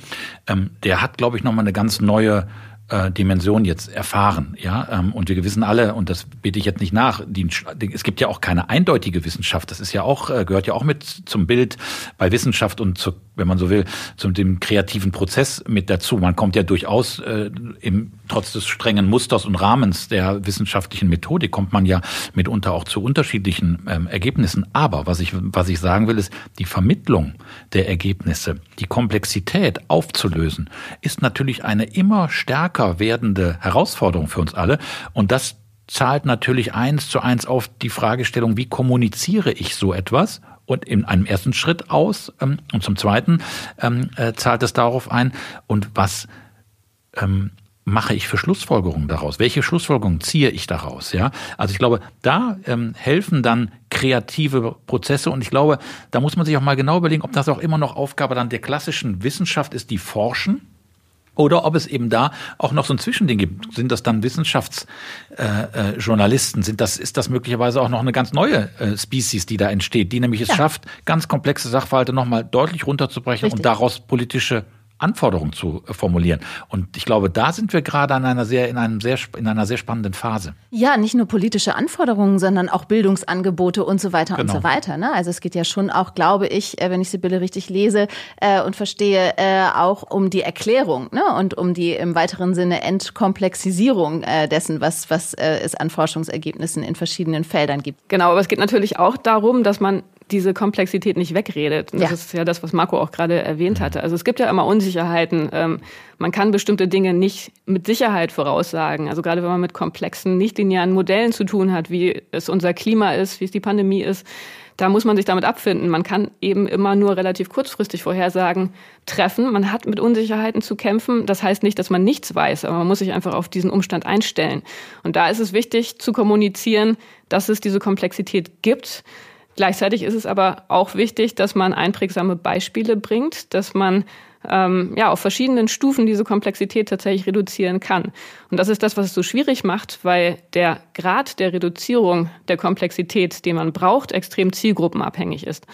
ähm, der hat, glaube ich, nochmal eine ganz neue äh, Dimension jetzt erfahren. Ja, ähm, und wir wissen alle, und das biete ich jetzt nicht nach, die, es gibt ja auch keine eindeutige Wissenschaft. Das ist ja auch, äh, gehört ja auch mit zum Bild bei Wissenschaft und zu, wenn man so will, zu dem kreativen Prozess mit dazu. Man kommt ja durchaus äh, im, trotz des strengen Musters und Rahmens der wissenschaftlichen Methodik kommt man ja mitunter auch zu unterschiedlichen ähm, Ergebnissen. Aber was ich, was ich sagen will, ist, die Vermittlung der Ergebnisse, die Komplexität aufzulösen, ist natürlich eine immer stärker stärker werdende Herausforderung für uns alle. Und das zahlt natürlich eins zu eins auf die Fragestellung, wie kommuniziere ich so etwas? Und in einem ersten Schritt aus ähm, und zum zweiten ähm, äh, zahlt es darauf ein. Und was ähm, mache ich für Schlussfolgerungen daraus? Welche Schlussfolgerungen ziehe ich daraus? Ja, also ich glaube, da ähm, helfen dann kreative Prozesse und ich glaube, da muss man sich auch mal genau überlegen, ob das auch immer noch Aufgabe dann der klassischen Wissenschaft ist, die forschen oder ob es eben da auch noch so ein Zwischending gibt. Sind das dann Wissenschaftsjournalisten? Äh, äh, Sind das, ist das möglicherweise auch noch eine ganz neue äh, Species, die da entsteht, die nämlich es ja. schafft, ganz komplexe Sachverhalte nochmal deutlich runterzubrechen Richtig. und daraus politische Anforderungen zu äh, formulieren. Und ich glaube, da sind wir gerade an einer sehr, in einem sehr, in einer sehr spannenden Phase. Ja, nicht nur politische Anforderungen, sondern auch Bildungsangebote und so weiter genau. und so weiter. Ne? Also es geht ja schon auch, glaube ich, äh, wenn ich Sibylle richtig lese äh, und verstehe, äh, auch um die Erklärung ne? und um die im weiteren Sinne Entkomplexisierung äh, dessen, was, was äh, es an Forschungsergebnissen in verschiedenen Feldern gibt. Genau, aber es geht natürlich auch darum, dass man diese Komplexität nicht wegredet. Und das ja. ist ja das, was Marco auch gerade erwähnt hatte. Also es gibt ja immer Unsicherheiten. Ähm, man kann bestimmte Dinge nicht mit Sicherheit voraussagen. Also gerade wenn man mit komplexen, nichtlinearen Modellen zu tun hat, wie es unser Klima ist, wie es die Pandemie ist, da muss man sich damit abfinden. Man kann eben immer nur relativ kurzfristig Vorhersagen treffen. Man hat mit Unsicherheiten zu kämpfen. Das heißt nicht, dass man nichts weiß, aber man muss sich einfach auf diesen Umstand einstellen. Und da ist es wichtig zu kommunizieren, dass es diese Komplexität gibt Gleichzeitig ist es aber auch wichtig, dass man einprägsame Beispiele bringt, dass man ähm, ja auf verschiedenen Stufen diese Komplexität tatsächlich reduzieren kann. Und das ist das, was es so schwierig macht, weil der Grad der Reduzierung der Komplexität, den man braucht, extrem zielgruppenabhängig ist.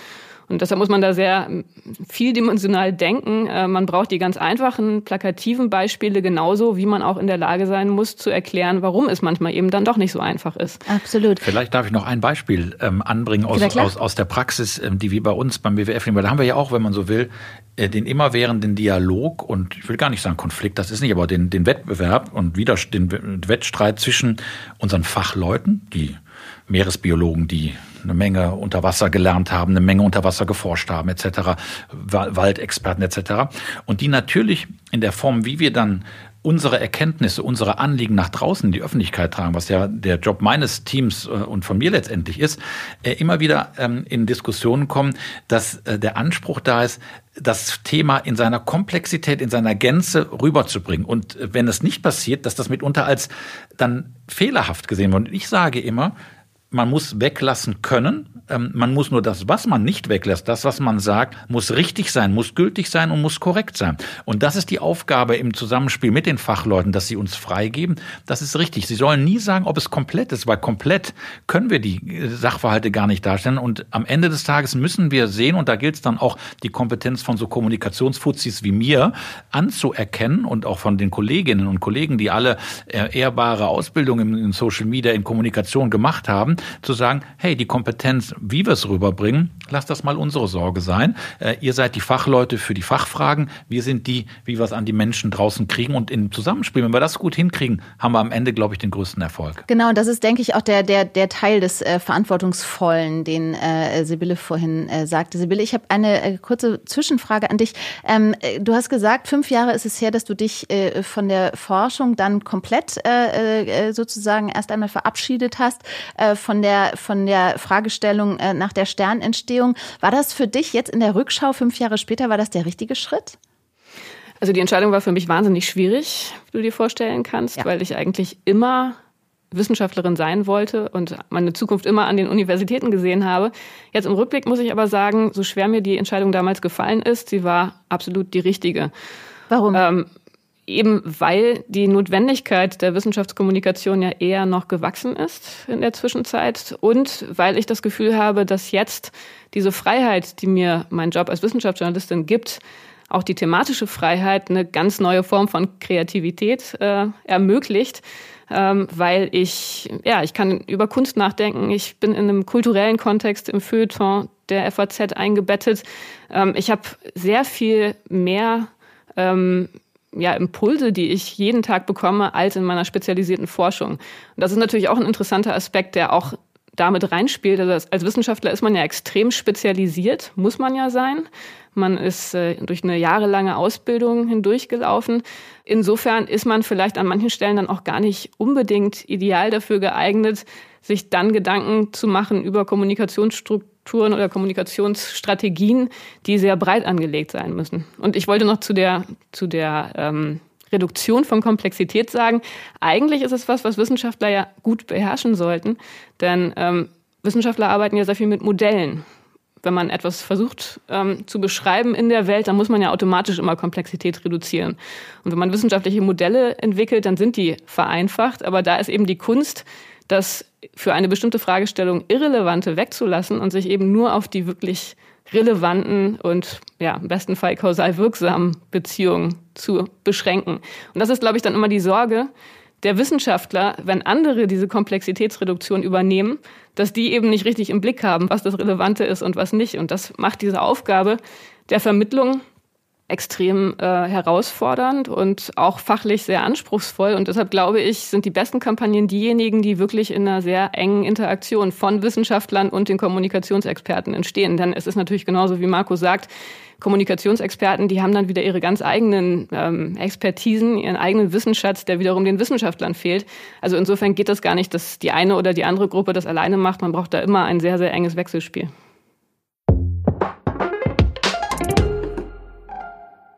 Und deshalb muss man da sehr ähm, vieldimensional denken. Äh, man braucht die ganz einfachen, plakativen Beispiele genauso, wie man auch in der Lage sein muss, zu erklären, warum es manchmal eben dann doch nicht so einfach ist. Absolut. Vielleicht darf ich noch ein Beispiel ähm, anbringen aus, aus, aus der Praxis, ähm, die wir bei uns beim WWF nehmen. Weil da haben wir ja auch, wenn man so will, äh, den immerwährenden Dialog und ich will gar nicht sagen Konflikt, das ist nicht, aber den, den Wettbewerb und wieder den Wettstreit zwischen unseren Fachleuten, die Meeresbiologen, die eine Menge unter Wasser gelernt haben, eine Menge unter Wasser geforscht haben, etc., Waldexperten etc. Und die natürlich in der Form, wie wir dann unsere Erkenntnisse, unsere Anliegen nach draußen in die Öffentlichkeit tragen, was ja der Job meines Teams äh, und von mir letztendlich ist, äh, immer wieder ähm, in Diskussionen kommen, dass äh, der Anspruch da ist, das Thema in seiner Komplexität, in seiner Gänze rüberzubringen. Und wenn es nicht passiert, dass das mitunter als dann fehlerhaft gesehen wird. Und ich sage immer, man muss weglassen können. Ähm, man muss nur das, was man nicht weglässt, das, was man sagt, muss richtig sein, muss gültig sein und muss korrekt sein. Und das ist die Aufgabe im Zusammenspiel mit den Fachleuten, dass sie uns freigeben. Das ist richtig. Sie sollen nie sagen, ob es komplett ist, weil komplett können wir die äh, Sachverhalte gar nicht darstellen. Und am Ende des Tages müssen wir sehen, und da gilt es dann auch, die Kompetenz von so Kommunikationsfuzis wie mir anzuerkennen und auch von den Kolleginnen und Kollegen, die alle äh, ehrbare Ausbildung in Social Media, in Kommunikation gemacht haben, zu sagen, hey, die Kompetenz, wie wir es rüberbringen, lasst das mal unsere Sorge sein. Äh, ihr seid die Fachleute für die Fachfragen, wir sind die, wie wir es an die Menschen draußen kriegen und im Zusammenspiel, wenn wir das gut hinkriegen, haben wir am Ende, glaube ich, den größten Erfolg. Genau, und das ist, denke ich, auch der, der, der Teil des äh, Verantwortungsvollen, den äh, Sibylle vorhin äh, sagte. Sibylle, ich habe eine äh, kurze Zwischenfrage an dich. Ähm, äh, du hast gesagt, fünf Jahre ist es her, dass du dich äh, von der Forschung dann komplett sozusagen erst einmal verabschiedet hast von der von der Fragestellung nach der Sternentstehung. War das für dich jetzt in der Rückschau fünf Jahre später, war das der richtige Schritt? Also die Entscheidung war für mich wahnsinnig schwierig, wie du dir vorstellen kannst, ja. weil ich eigentlich immer Wissenschaftlerin sein wollte und meine Zukunft immer an den Universitäten gesehen habe. Jetzt im Rückblick muss ich aber sagen, so schwer mir die Entscheidung damals gefallen ist, sie war absolut die richtige. Warum? Ähm, eben weil die Notwendigkeit der Wissenschaftskommunikation ja eher noch gewachsen ist in der Zwischenzeit und weil ich das Gefühl habe, dass jetzt diese Freiheit, die mir mein Job als Wissenschaftsjournalistin gibt, auch die thematische Freiheit eine ganz neue Form von Kreativität äh, ermöglicht, ähm, weil ich, ja, ich kann über Kunst nachdenken. Ich bin in einem kulturellen Kontext im Feuilleton der FAZ eingebettet. Ähm, ich habe sehr viel mehr ähm, ja, Impulse, die ich jeden Tag bekomme, als in meiner spezialisierten Forschung. Und das ist natürlich auch ein interessanter Aspekt, der auch damit reinspielt. Also als Wissenschaftler ist man ja extrem spezialisiert, muss man ja sein. Man ist äh, durch eine jahrelange Ausbildung hindurchgelaufen. Insofern ist man vielleicht an manchen Stellen dann auch gar nicht unbedingt ideal dafür geeignet, sich dann Gedanken zu machen über Kommunikationsstrukturen oder Kommunikationsstrategien, die sehr breit angelegt sein müssen. Und ich wollte noch zu der, zu der ähm, Reduktion von Komplexität sagen, eigentlich ist es was, was Wissenschaftler ja gut beherrschen sollten, denn ähm, Wissenschaftler arbeiten ja sehr viel mit Modellen wenn man etwas versucht ähm, zu beschreiben in der Welt, dann muss man ja automatisch immer Komplexität reduzieren. Und wenn man wissenschaftliche Modelle entwickelt, dann sind die vereinfacht. Aber da ist eben die Kunst, das für eine bestimmte Fragestellung Irrelevante wegzulassen und sich eben nur auf die wirklich relevanten und ja, im besten Fall kausal wirksamen Beziehungen zu beschränken. Und das ist, glaube ich, dann immer die Sorge, der Wissenschaftler, wenn andere diese Komplexitätsreduktion übernehmen, dass die eben nicht richtig im Blick haben, was das Relevante ist und was nicht. Und das macht diese Aufgabe der Vermittlung extrem äh, herausfordernd und auch fachlich sehr anspruchsvoll. Und deshalb glaube ich, sind die besten Kampagnen diejenigen, die wirklich in einer sehr engen Interaktion von Wissenschaftlern und den Kommunikationsexperten entstehen. Denn es ist natürlich genauso, wie Marco sagt, Kommunikationsexperten, die haben dann wieder ihre ganz eigenen ähm, Expertisen, ihren eigenen Wissensschatz, der wiederum den Wissenschaftlern fehlt. Also insofern geht das gar nicht, dass die eine oder die andere Gruppe das alleine macht. Man braucht da immer ein sehr, sehr enges Wechselspiel.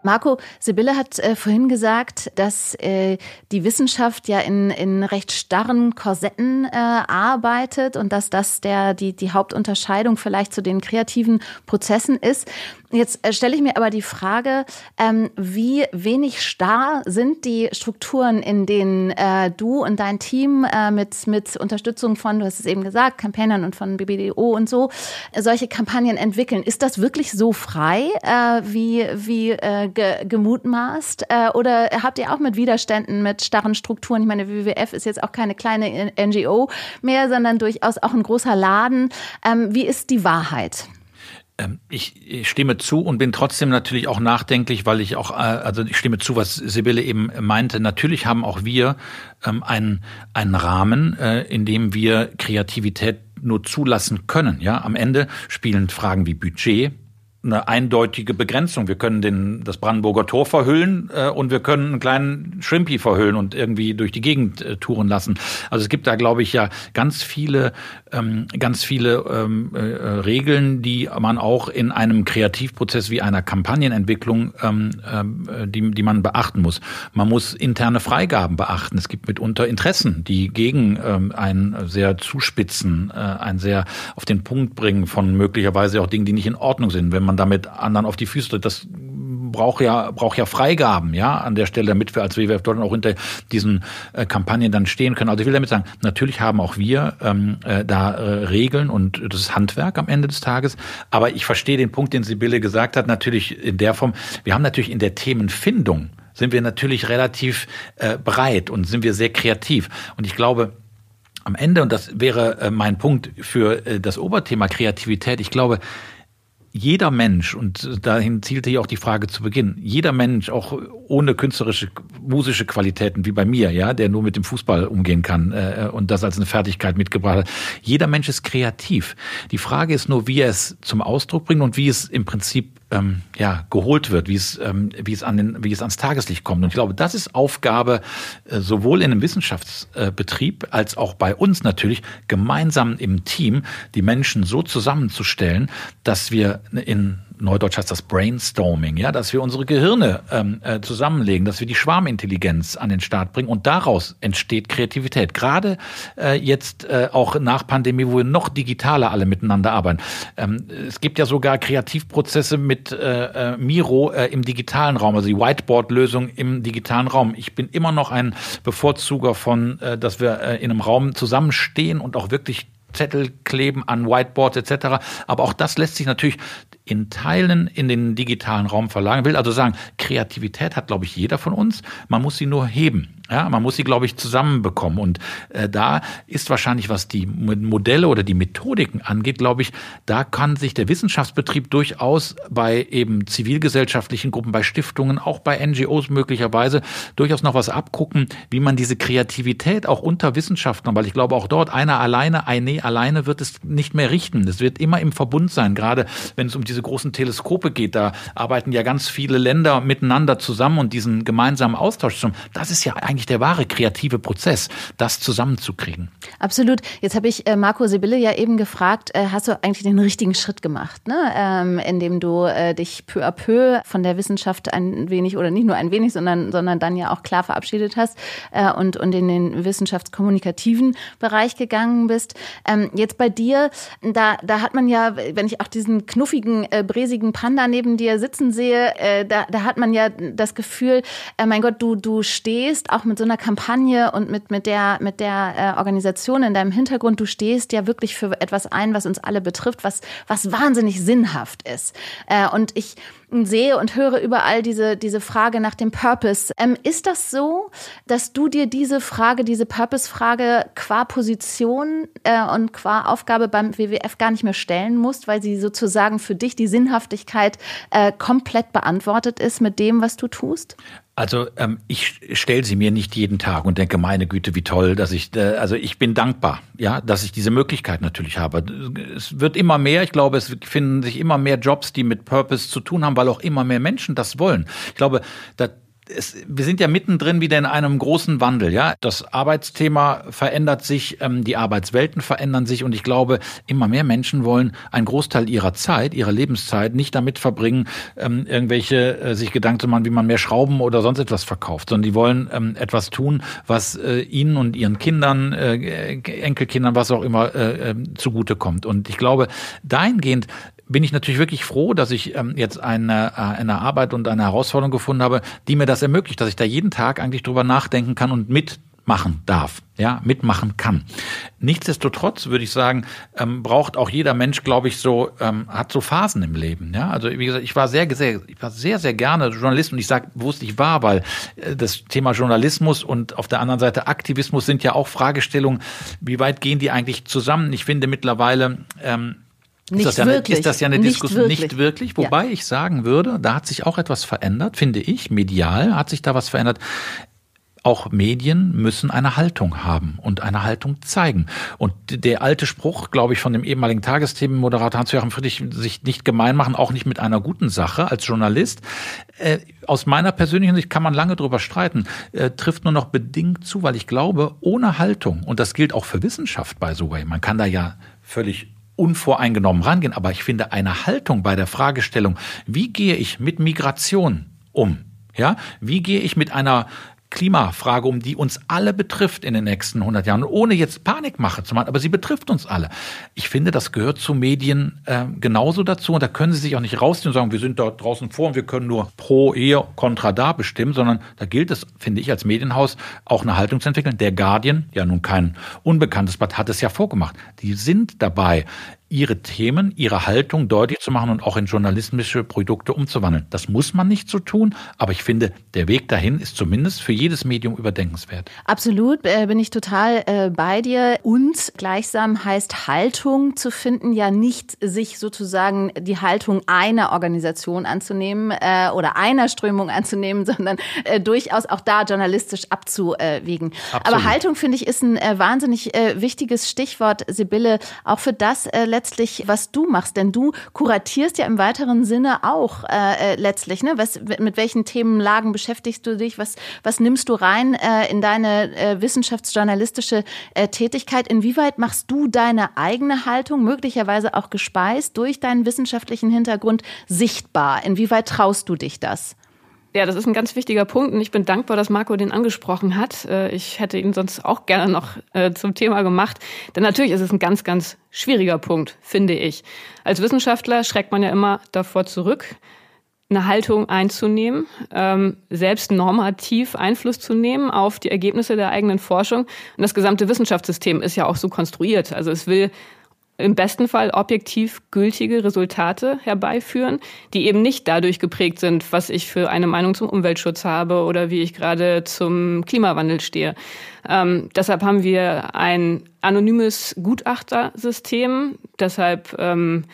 Marco, Sibylle hat äh, vorhin gesagt, dass äh, die Wissenschaft ja in, in recht starren Korsetten äh, arbeitet und dass das der, die, die Hauptunterscheidung vielleicht zu den kreativen Prozessen ist. Jetzt äh, stelle ich mir aber die Frage, ähm, wie wenig starr sind die Strukturen, in denen äh, du und dein Team äh, mit, mit Unterstützung von, du hast es eben gesagt, Campaignern und von BBDO und so, äh, solche Kampagnen entwickeln. Ist das wirklich so frei, äh, wie, wie äh, ge, gemutmaßt? Oder habt ihr auch mit Widerständen, mit starren Strukturen? Ich meine, WWF ist jetzt auch keine kleine NGO mehr, sondern durchaus auch ein großer Laden. Ähm, wie ist die Wahrheit? Ähm, ich stimme zu und bin trotzdem natürlich auch nachdenklich, weil ich auch, äh, also ich stimme zu, was Sibylle eben meinte. Natürlich haben auch wir ähm, einen, einen Rahmen, äh, in dem wir Kreativität nur zulassen können. Ja, am Ende spielen Fragen wie Budget, eine eindeutige Begrenzung. Wir können den, das Brandenburger Tor verhüllen äh, und wir können einen kleinen Shrimpy verhüllen und irgendwie durch die Gegend äh, touren lassen. Also es gibt da, glaube ich, ja ganz viele, ähm, ganz viele ähm, äh, Regeln, die man auch in einem Kreativprozess wie einer Kampagnenentwicklung, ähm, äh, die, die man beachten muss. Man muss interne Freigaben beachten. Es gibt mitunter Interessen, die gegen ähm, ein sehr zuspitzen, äh, ein sehr auf den Punkt bringen von möglicherweise auch Dingen, die nicht in Ordnung sind. Wenn man man damit anderen auf die Füße tritt. Das braucht ja, braucht ja Freigaben, ja, an der Stelle, damit wir als WWF dort auch hinter diesen äh, Kampagnen dann stehen können. Also ich will damit sagen, natürlich haben auch wir ähm, äh, da äh, Regeln und das ist Handwerk am Ende des Tages. Aber ich verstehe den Punkt, den Sibylle gesagt hat, natürlich in der Form, wir haben natürlich in der Themenfindung sind wir natürlich relativ äh, breit und sind wir sehr kreativ. Und ich glaube, am Ende, und das wäre äh, mein Punkt für äh, das Oberthema Kreativität, ich glaube, jeder Mensch, und dahin zielte ja auch die Frage zu Beginn, jeder Mensch, auch ohne künstlerische, musische Qualitäten wie bei mir, ja, der nur mit dem Fußball umgehen kann äh, und das als eine Fertigkeit mitgebracht hat, jeder Mensch ist kreativ. Die Frage ist nur, wie er es zum Ausdruck bringt und wie es im Prinzip ähm, ja, geholt wird, wie es, ähm, wie, es an den, wie es ans Tageslicht kommt. Und ich glaube, das ist Aufgabe äh, sowohl in einem Wissenschaftsbetrieb als auch bei uns natürlich, gemeinsam im Team die Menschen so zusammenzustellen, dass wir in Neudeutsch heißt das Brainstorming, ja, dass wir unsere Gehirne ähm, äh, zusammenlegen, dass wir die Schwarmintelligenz an den Start bringen und daraus entsteht Kreativität. Gerade äh, jetzt äh, auch nach Pandemie, wo wir noch digitaler alle miteinander arbeiten. Ähm, es gibt ja sogar Kreativprozesse mit äh, äh, Miro äh, im digitalen Raum, also die Whiteboard-Lösung im digitalen Raum. Ich bin immer noch ein Bevorzuger von, äh, dass wir äh, in einem Raum zusammenstehen und auch wirklich Zettel kleben an Whiteboards etc. Aber auch das lässt sich natürlich in Teilen in den digitalen Raum verlagern. Will also sagen, Kreativität hat, glaube ich, jeder von uns. Man muss sie nur heben. Ja, man muss sie, glaube ich, zusammenbekommen. Und äh, da ist wahrscheinlich, was die Modelle oder die Methodiken angeht, glaube ich, da kann sich der Wissenschaftsbetrieb durchaus bei eben zivilgesellschaftlichen Gruppen, bei Stiftungen, auch bei NGOs möglicherweise durchaus noch was abgucken, wie man diese Kreativität auch unter Wissenschaftlern, weil ich glaube auch dort einer alleine, eine alleine wird es nicht mehr richten. Es wird immer im Verbund sein, gerade wenn es um diese großen Teleskope geht. Da arbeiten ja ganz viele Länder miteinander zusammen und diesen gemeinsamen Austausch zusammen. Das ist ja eigentlich eigentlich der wahre kreative Prozess, das zusammenzukriegen. Absolut. Jetzt habe ich äh, Marco Sibylle ja eben gefragt, äh, hast du eigentlich den richtigen Schritt gemacht, ne? ähm, indem du äh, dich peu à peu von der Wissenschaft ein wenig oder nicht nur ein wenig, sondern, sondern dann ja auch klar verabschiedet hast und, und in den wissenschaftskommunikativen Bereich gegangen bist. Ähm, jetzt bei dir, da, da hat man ja, wenn ich auch diesen knuffigen, bräsigen Panda neben dir sitzen sehe, da, da hat man ja das Gefühl, mein Gott, du, du stehst auch mit mit so einer Kampagne und mit, mit der, mit der äh, Organisation in deinem Hintergrund, du stehst ja wirklich für etwas ein, was uns alle betrifft, was, was wahnsinnig sinnhaft ist. Äh, und ich sehe und höre überall diese, diese Frage nach dem Purpose. Ähm, ist das so, dass du dir diese Frage, diese Purpose-Frage qua Position äh, und qua Aufgabe beim WWF gar nicht mehr stellen musst, weil sie sozusagen für dich die Sinnhaftigkeit äh, komplett beantwortet ist mit dem, was du tust? Also ähm, ich stelle sie mir nicht jeden Tag und denke, meine Güte, wie toll, dass ich, äh, also ich bin dankbar, ja, dass ich diese Möglichkeit natürlich habe. Es wird immer mehr, ich glaube, es finden sich immer mehr Jobs, die mit Purpose zu tun haben, weil auch immer mehr Menschen das wollen. Ich glaube, da es, wir sind ja mittendrin wieder in einem großen Wandel. Ja, das Arbeitsthema verändert sich, ähm, die Arbeitswelten verändern sich und ich glaube, immer mehr Menschen wollen einen Großteil ihrer Zeit, ihrer Lebenszeit nicht damit verbringen, ähm, irgendwelche äh, sich Gedanken zu machen, wie man mehr Schrauben oder sonst etwas verkauft, sondern die wollen ähm, etwas tun, was äh, ihnen und ihren Kindern, äh, Enkelkindern, was auch immer äh, ähm, zugutekommt. Und ich glaube, dahingehend bin ich natürlich wirklich froh, dass ich ähm, jetzt eine, äh, eine Arbeit und eine Herausforderung gefunden habe, die mir das ermöglicht, dass ich da jeden Tag eigentlich drüber nachdenken kann und mitmachen darf, ja, mitmachen kann. Nichtsdestotrotz würde ich sagen, ähm, braucht auch jeder Mensch, glaube ich, so ähm, hat so Phasen im Leben. Ja, also wie gesagt, ich war sehr, sehr, ich war sehr, sehr gerne Journalist und ich sage bewusst, ich war, weil äh, das Thema Journalismus und auf der anderen Seite Aktivismus sind ja auch Fragestellungen, wie weit gehen die eigentlich zusammen? Ich finde mittlerweile ähm, nicht ist, das ja wirklich. Eine, ist das ja eine nicht Diskussion? Wirklich. Nicht wirklich. Wobei ja. ich sagen würde, da hat sich auch etwas verändert, finde ich. Medial hat sich da was verändert. auch Medien müssen eine Haltung haben und eine Haltung zeigen. Und der alte Spruch, glaube ich, von dem ehemaligen Tagesthemenmoderator Hans-Joachim Friedrich, sich nicht gemein machen, auch nicht mit einer guten Sache als Journalist. Äh, aus meiner persönlichen Sicht kann man lange drüber streiten, äh, trifft nur noch bedingt zu, weil ich glaube, ohne Haltung, und das gilt auch für Wissenschaft, by the way, man kann da ja völlig unvoreingenommen rangehen, aber ich finde eine Haltung bei der Fragestellung, wie gehe ich mit Migration um? Ja, wie gehe ich mit einer Klimafrage um, die uns alle betrifft in den nächsten 100 Jahren, ohne jetzt Panikmache zu machen, aber sie betrifft uns alle. Ich finde, das gehört zu Medien äh, genauso dazu und da können sie sich auch nicht rausziehen und sagen, wir sind dort draußen vor und wir können nur pro, eher, contra da bestimmen, sondern da gilt es, finde ich, als Medienhaus auch eine Haltung zu entwickeln. Der Guardian, ja nun kein unbekanntes Blatt, hat es ja vorgemacht. Die sind dabei, ihre Themen, ihre Haltung deutlich zu machen und auch in journalistische Produkte umzuwandeln. Das muss man nicht so tun, aber ich finde, der Weg dahin ist zumindest für jedes Medium überdenkenswert. Absolut, äh, bin ich total äh, bei dir. Und gleichsam heißt Haltung zu finden ja nicht, sich sozusagen die Haltung einer Organisation anzunehmen äh, oder einer Strömung anzunehmen, sondern äh, durchaus auch da journalistisch abzuwägen. Absolut. Aber Haltung, finde ich, ist ein äh, wahnsinnig äh, wichtiges Stichwort, Sibylle, auch für das letztlich, was du machst. Denn du kuratierst ja im weiteren Sinne auch äh, äh, letztlich. Ne? Was, mit welchen Themenlagen beschäftigst du dich? Was, was nimmst du rein äh, in deine äh, wissenschaftsjournalistische äh, Tätigkeit? Inwieweit machst du deine eigene Haltung, möglicherweise auch gespeist durch deinen wissenschaftlichen Hintergrund, sichtbar? Inwieweit traust du dich das? Ja, das ist ein ganz wichtiger Punkt und ich bin dankbar, dass Marco den angesprochen hat. Äh, ich hätte ihn sonst auch gerne noch äh, zum Thema gemacht. Denn natürlich ist es ein ganz, ganz schwieriger Punkt, finde ich. Als Wissenschaftler schreckt man ja immer davor zurück, eine Haltung einzunehmen, ähm, selbst normativ Einfluss zu nehmen auf die Ergebnisse der eigenen Forschung. Und das gesamte Wissenschaftssystem ist ja auch so konstruiert. Also es will im besten Fall objektiv gültige Resultate herbeiführen, die eben nicht dadurch geprägt sind, was ich für eine Meinung zum Umweltschutz habe oder wie ich gerade zum Klimawandel stehe. Ähm, deshalb haben wir ein anonymes Gutachtersystem. Deshalb ähm,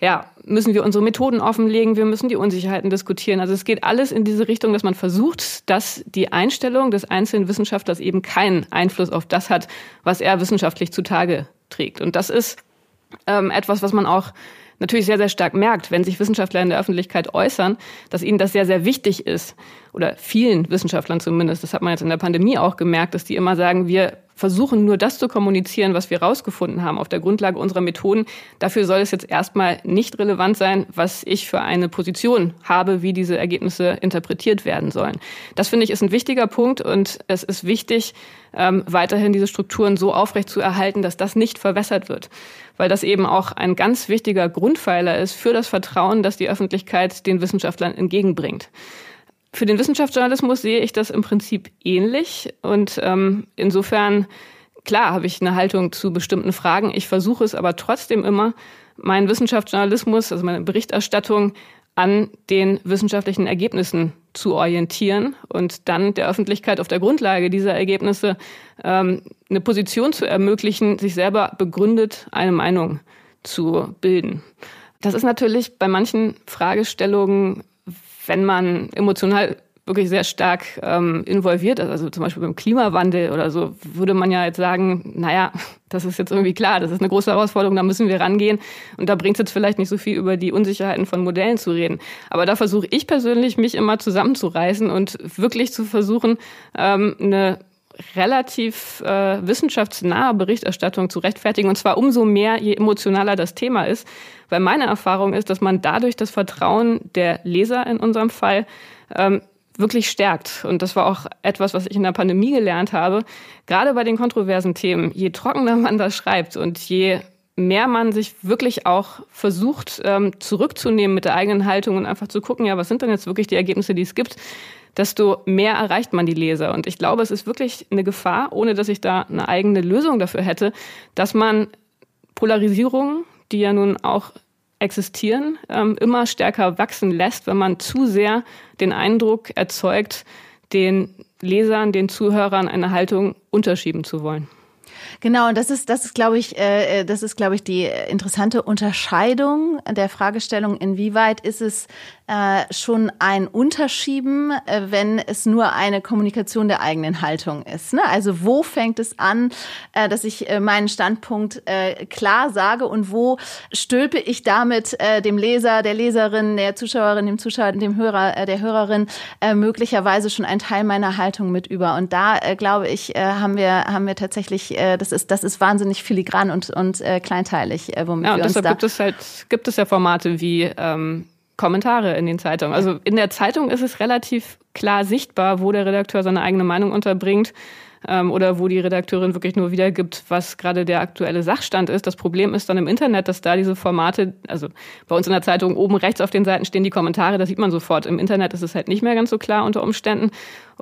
ja, müssen wir unsere Methoden offenlegen, wir müssen die Unsicherheiten diskutieren. Also es geht alles in diese Richtung, dass man versucht, dass die Einstellung des einzelnen Wissenschaftlers eben keinen Einfluss auf das hat, was er wissenschaftlich zutage trägt. Und das ist ähm, etwas, was man auch natürlich sehr, sehr stark merkt, wenn sich Wissenschaftler in der Öffentlichkeit äußern, dass ihnen das sehr, sehr wichtig ist. Oder vielen Wissenschaftlern zumindest. Das hat man jetzt in der Pandemie auch gemerkt, dass die immer sagen, wir versuchen nur das zu kommunizieren, was wir rausgefunden haben auf der Grundlage unserer Methoden. Dafür soll es jetzt erstmal nicht relevant sein, was ich für eine Position habe, wie diese Ergebnisse interpretiert werden sollen. Das finde ich ist ein wichtiger Punkt und es ist wichtig, ähm, weiterhin diese Strukturen so aufrecht zu erhalten, dass das nicht verwässert wird. Weil das eben auch ein ganz wichtiger Grundpfeiler ist für das Vertrauen, das die Öffentlichkeit den Wissenschaftlern entgegenbringt. Für den Wissenschaftsjournalismus sehe ich das im Prinzip ähnlich und ähm, insofern klar habe ich eine Haltung zu bestimmten Fragen. Ich versuche es aber trotzdem immer, meinen Wissenschaftsjournalismus, also meine Berichterstattung an den wissenschaftlichen Ergebnissen zu orientieren und dann der Öffentlichkeit auf der Grundlage dieser Ergebnisse ähm, eine Position zu ermöglichen, sich selber begründet eine Meinung zu bilden. Das ist natürlich bei manchen Fragestellungen wenn man emotional wirklich sehr stark ähm, involviert ist, also zum Beispiel beim Klimawandel oder so, würde man ja jetzt sagen, naja, das ist jetzt irgendwie klar, das ist eine große Herausforderung, da müssen wir rangehen. Und da bringt es jetzt vielleicht nicht so viel über die Unsicherheiten von Modellen zu reden. Aber da versuche ich persönlich, mich immer zusammenzureißen und wirklich zu versuchen, ähm, eine relativ äh, wissenschaftsnahe Berichterstattung zu rechtfertigen. Und zwar umso mehr, je emotionaler das Thema ist. Weil meine Erfahrung ist, dass man dadurch das Vertrauen der Leser in unserem Fall ähm, wirklich stärkt. Und das war auch etwas, was ich in der Pandemie gelernt habe. Gerade bei den kontroversen Themen, je trockener man das schreibt und je mehr man sich wirklich auch versucht ähm, zurückzunehmen mit der eigenen Haltung und einfach zu gucken, ja, was sind denn jetzt wirklich die Ergebnisse, die es gibt, desto mehr erreicht man die Leser. Und ich glaube, es ist wirklich eine Gefahr, ohne dass ich da eine eigene Lösung dafür hätte, dass man Polarisierungen, die ja nun auch existieren, ähm, immer stärker wachsen lässt, wenn man zu sehr den Eindruck erzeugt, den Lesern, den Zuhörern eine Haltung unterschieben zu wollen. Genau, und das ist, das ist, glaube ich, äh, das ist, glaube ich, die interessante Unterscheidung der Fragestellung, inwieweit ist es äh, schon ein Unterschieben, äh, wenn es nur eine Kommunikation der eigenen Haltung ist. Ne? Also wo fängt es an, äh, dass ich äh, meinen Standpunkt äh, klar sage und wo stülpe ich damit äh, dem Leser, der Leserin, der Zuschauerin, dem Zuschauer, dem Hörer, der Hörerin möglicherweise schon einen Teil meiner Haltung mit über. Und da glaube ich, haben wir haben wir tatsächlich, das ist das ist wahnsinnig filigran und und äh, kleinteilig, womit ja, und wir uns deshalb da gibt es halt gibt es ja Formate wie ähm, Kommentare in den Zeitungen. Also in der Zeitung ist es relativ klar sichtbar, wo der Redakteur seine eigene Meinung unterbringt ähm, oder wo die Redakteurin wirklich nur wiedergibt, was gerade der aktuelle Sachstand ist. Das Problem ist dann im Internet, dass da diese Formate, also bei uns in der Zeitung oben rechts auf den Seiten stehen die Kommentare, das sieht man sofort. Im Internet ist es halt nicht mehr ganz so klar unter Umständen.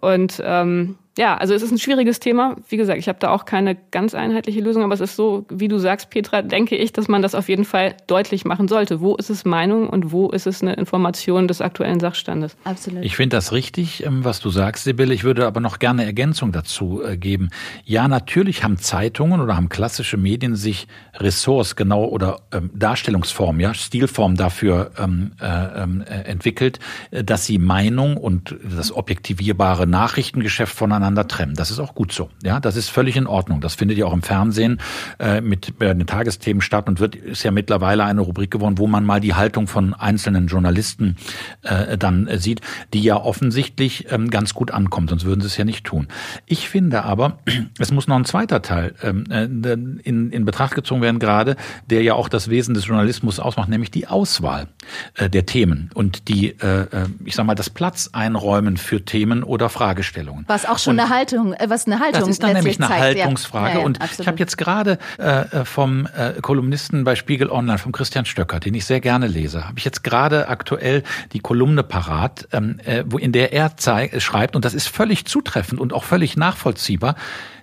Und ähm, ja, also es ist ein schwieriges Thema. Wie gesagt, ich habe da auch keine ganz einheitliche Lösung, aber es ist so, wie du sagst, Petra, denke ich, dass man das auf jeden Fall deutlich machen sollte. Wo ist es Meinung und wo ist es eine Information des aktuellen Sachstandes? Absolut. Ich finde das richtig, ähm, was du sagst, Sibylle. Ich würde aber noch gerne Ergänzung dazu äh, geben. Ja, natürlich haben Zeitungen oder haben klassische Medien sich Ressorts genau oder ähm, Darstellungsform, ja, Stilform dafür ähm, äh, ähm, äh, entwickelt, äh, dass sie Meinung und das objektivierbare Nachrichtengeschäft voneinander trennen. Das ist auch gut so. Ja, das ist völlig in Ordnung. Das findet ja auch im Fernsehen äh, mit äh, den Tagesthemen statt und wird ist ja mittlerweile eine Rubrik geworden, wo man mal die Haltung von einzelnen Journalisten äh, dann äh, sieht, die ja offensichtlich ähm, ganz gut ankommt, sonst würden sie es ja nicht tun. Ich finde aber, es muss noch ein zweiter Teil ähm, äh, in, in Betracht gezogen werden gerade, der ja auch das Wesen des Journalismus ausmacht, nämlich die Auswahl äh, der Themen und die, äh, äh ich sag mal, das Platz einräumen für Themen oder Fragestellungen. Was auch schon schon eine Haltung, äh, was eine Haltung Das ist dann nämlich eine zeigt, Haltungsfrage. Ja. Ja, und absolut. ich habe jetzt gerade äh, äh, vom äh, Kolumnisten bei Spiegel Online, vom Christian Stöcker, den ich sehr gerne lese, habe ich jetzt gerade aktuell die Kolumne parat, ähm, äh, wo in der er zeig, schreibt, und das ist völlig zutreffend und auch völlig nachvollziehbar,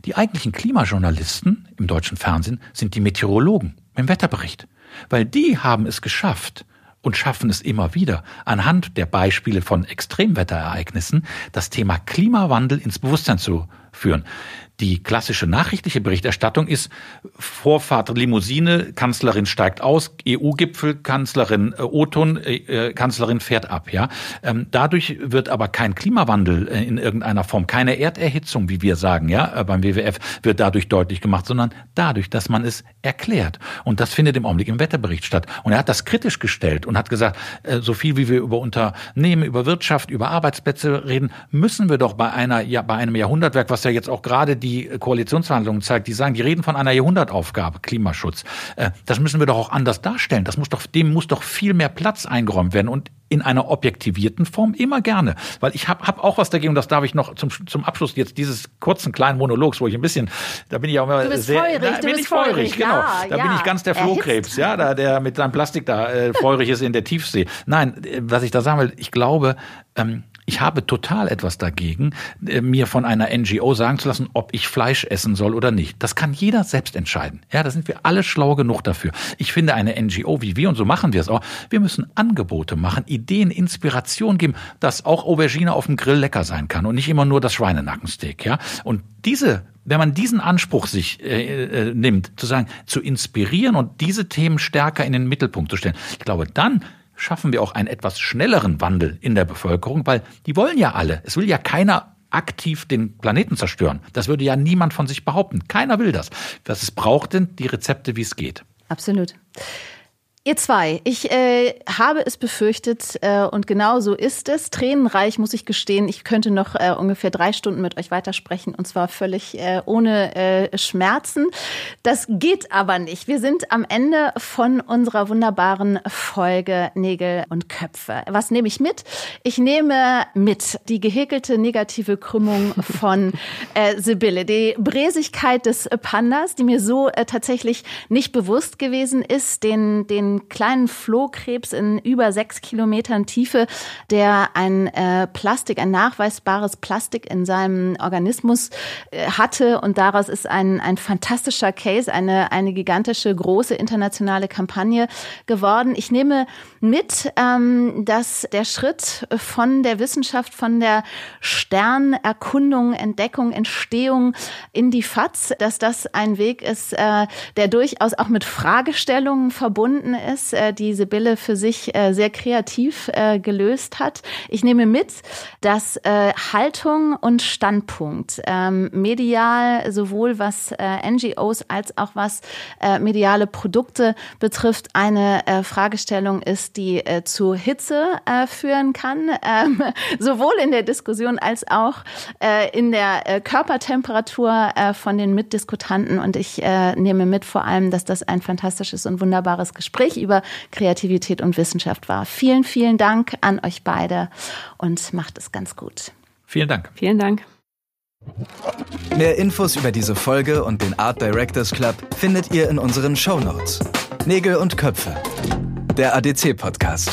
die eigentlichen Klimajournalisten im deutschen Fernsehen sind die Meteorologen im Wetterbericht. Weil die haben es geschafft, und schaffen es immer wieder, anhand der Beispiele von Extremwetterereignissen das Thema Klimawandel ins Bewusstsein zu führen. Die klassische nachrichtliche Berichterstattung ist Vorfahrt Limousine, Kanzlerin steigt aus, EU-Gipfel, Kanzlerin äh, Oton, äh, äh, Kanzlerin fährt ab. Ja, ähm, dadurch wird aber kein Klimawandel äh, in irgendeiner Form, keine Erderhitzung, wie wir sagen, ja, äh, beim WWF wird dadurch deutlich gemacht, sondern dadurch, dass man es erklärt. Und das findet im Augenblick im Wetterbericht statt. Und er hat das kritisch gestellt und hat gesagt, äh, so viel wie wir über Unternehmen, über Wirtschaft, über Arbeitsplätze reden, müssen wir doch bei einer, ja, bei einem Jahrhundertwerk, was ja jetzt auch gerade die die Koalitionsverhandlungen zeigt, die sagen, die reden von einer Jahrhundertaufgabe, Klimaschutz. Äh, das müssen wir doch auch anders darstellen. Das muss doch, dem muss doch viel mehr Platz eingeräumt werden und in einer objektivierten Form immer gerne. Weil ich habe hab auch was dagegen, und das darf ich noch zum, zum Abschluss jetzt dieses kurzen kleinen Monologs, wo ich ein bisschen, da bin ich auch immer sehr, feurig, da bin ich feurig, feurig genau. Ja, da ja. bin ich ganz der Flohkrebs, ja, da, der mit seinem Plastik da äh, feurig ist in der Tiefsee. Nein, äh, was ich da sagen will, ich glaube, ähm, ich habe total etwas dagegen, äh, mir von einer NGO sagen zu lassen, ob ich Fleisch essen soll oder nicht. Das kann jeder selbst entscheiden. Ja, da sind wir alle schlau genug dafür. Ich finde eine NGO wie wir, und so machen wir es auch, wir müssen Angebote machen, Ideen, Inspiration geben, dass auch Aubergine auf dem Grill lecker sein kann und nicht immer nur das Schweinenackensteak. Ja, und diese wenn man diesen Anspruch sich äh, äh, nimmt, zu sagen, zu inspirieren und diese Themen stärker in den Mittelpunkt zu stellen, ich glaube, dann schaffen wir auch einen etwas schnelleren Wandel in der Bevölkerung, weil die wollen ja alle. Es will ja keiner aktiv den Planeten zerstören. Das würde ja niemand von sich behaupten. Keiner will das. Was es braucht denn die Rezepte, wie es geht. Absolut. Ihr zwei, ich äh, habe es befürchtet äh, und genau so ist es. Tränenreich muss ich gestehen. Ich könnte noch äh, ungefähr drei Stunden mit euch weitersprechen und zwar völlig äh, ohne äh, Schmerzen. Das geht aber nicht. Wir sind am Ende von unserer wunderbaren Folge Nägel und Köpfe. Was nehme ich mit? Ich nehme mit die gehäkelte negative Krümmung von äh, Sibylle, die Bräsigkeit des Pandas, die mir so äh, tatsächlich nicht bewusst gewesen ist, den den einen kleinen Flohkrebs in über sechs Kilometern Tiefe, der ein äh, Plastik, ein nachweisbares Plastik in seinem Organismus äh, hatte. Und daraus ist ein, ein fantastischer Case, eine, eine gigantische, große internationale Kampagne geworden. Ich nehme mit, ähm, dass der Schritt von der Wissenschaft, von der Sternerkundung, Entdeckung, Entstehung in die FATS, dass das ein Weg ist, äh, der durchaus auch mit Fragestellungen verbunden ist, äh, die Sibylle für sich äh, sehr kreativ äh, gelöst hat. Ich nehme mit, dass äh, Haltung und Standpunkt ähm, medial sowohl was äh, NGOs als auch was äh, mediale Produkte betrifft, eine äh, Fragestellung ist, die äh, zu Hitze äh, führen kann, ähm, sowohl in der Diskussion als auch äh, in der äh, Körpertemperatur äh, von den Mitdiskutanten. Und ich äh, nehme mit vor allem, dass das ein fantastisches und wunderbares Gespräch über Kreativität und Wissenschaft war. Vielen, vielen Dank an euch beide und macht es ganz gut. Vielen Dank. Vielen Dank. Mehr Infos über diese Folge und den Art Directors Club findet ihr in unseren Show Notes. Nägel und Köpfe. Der ADC Podcast.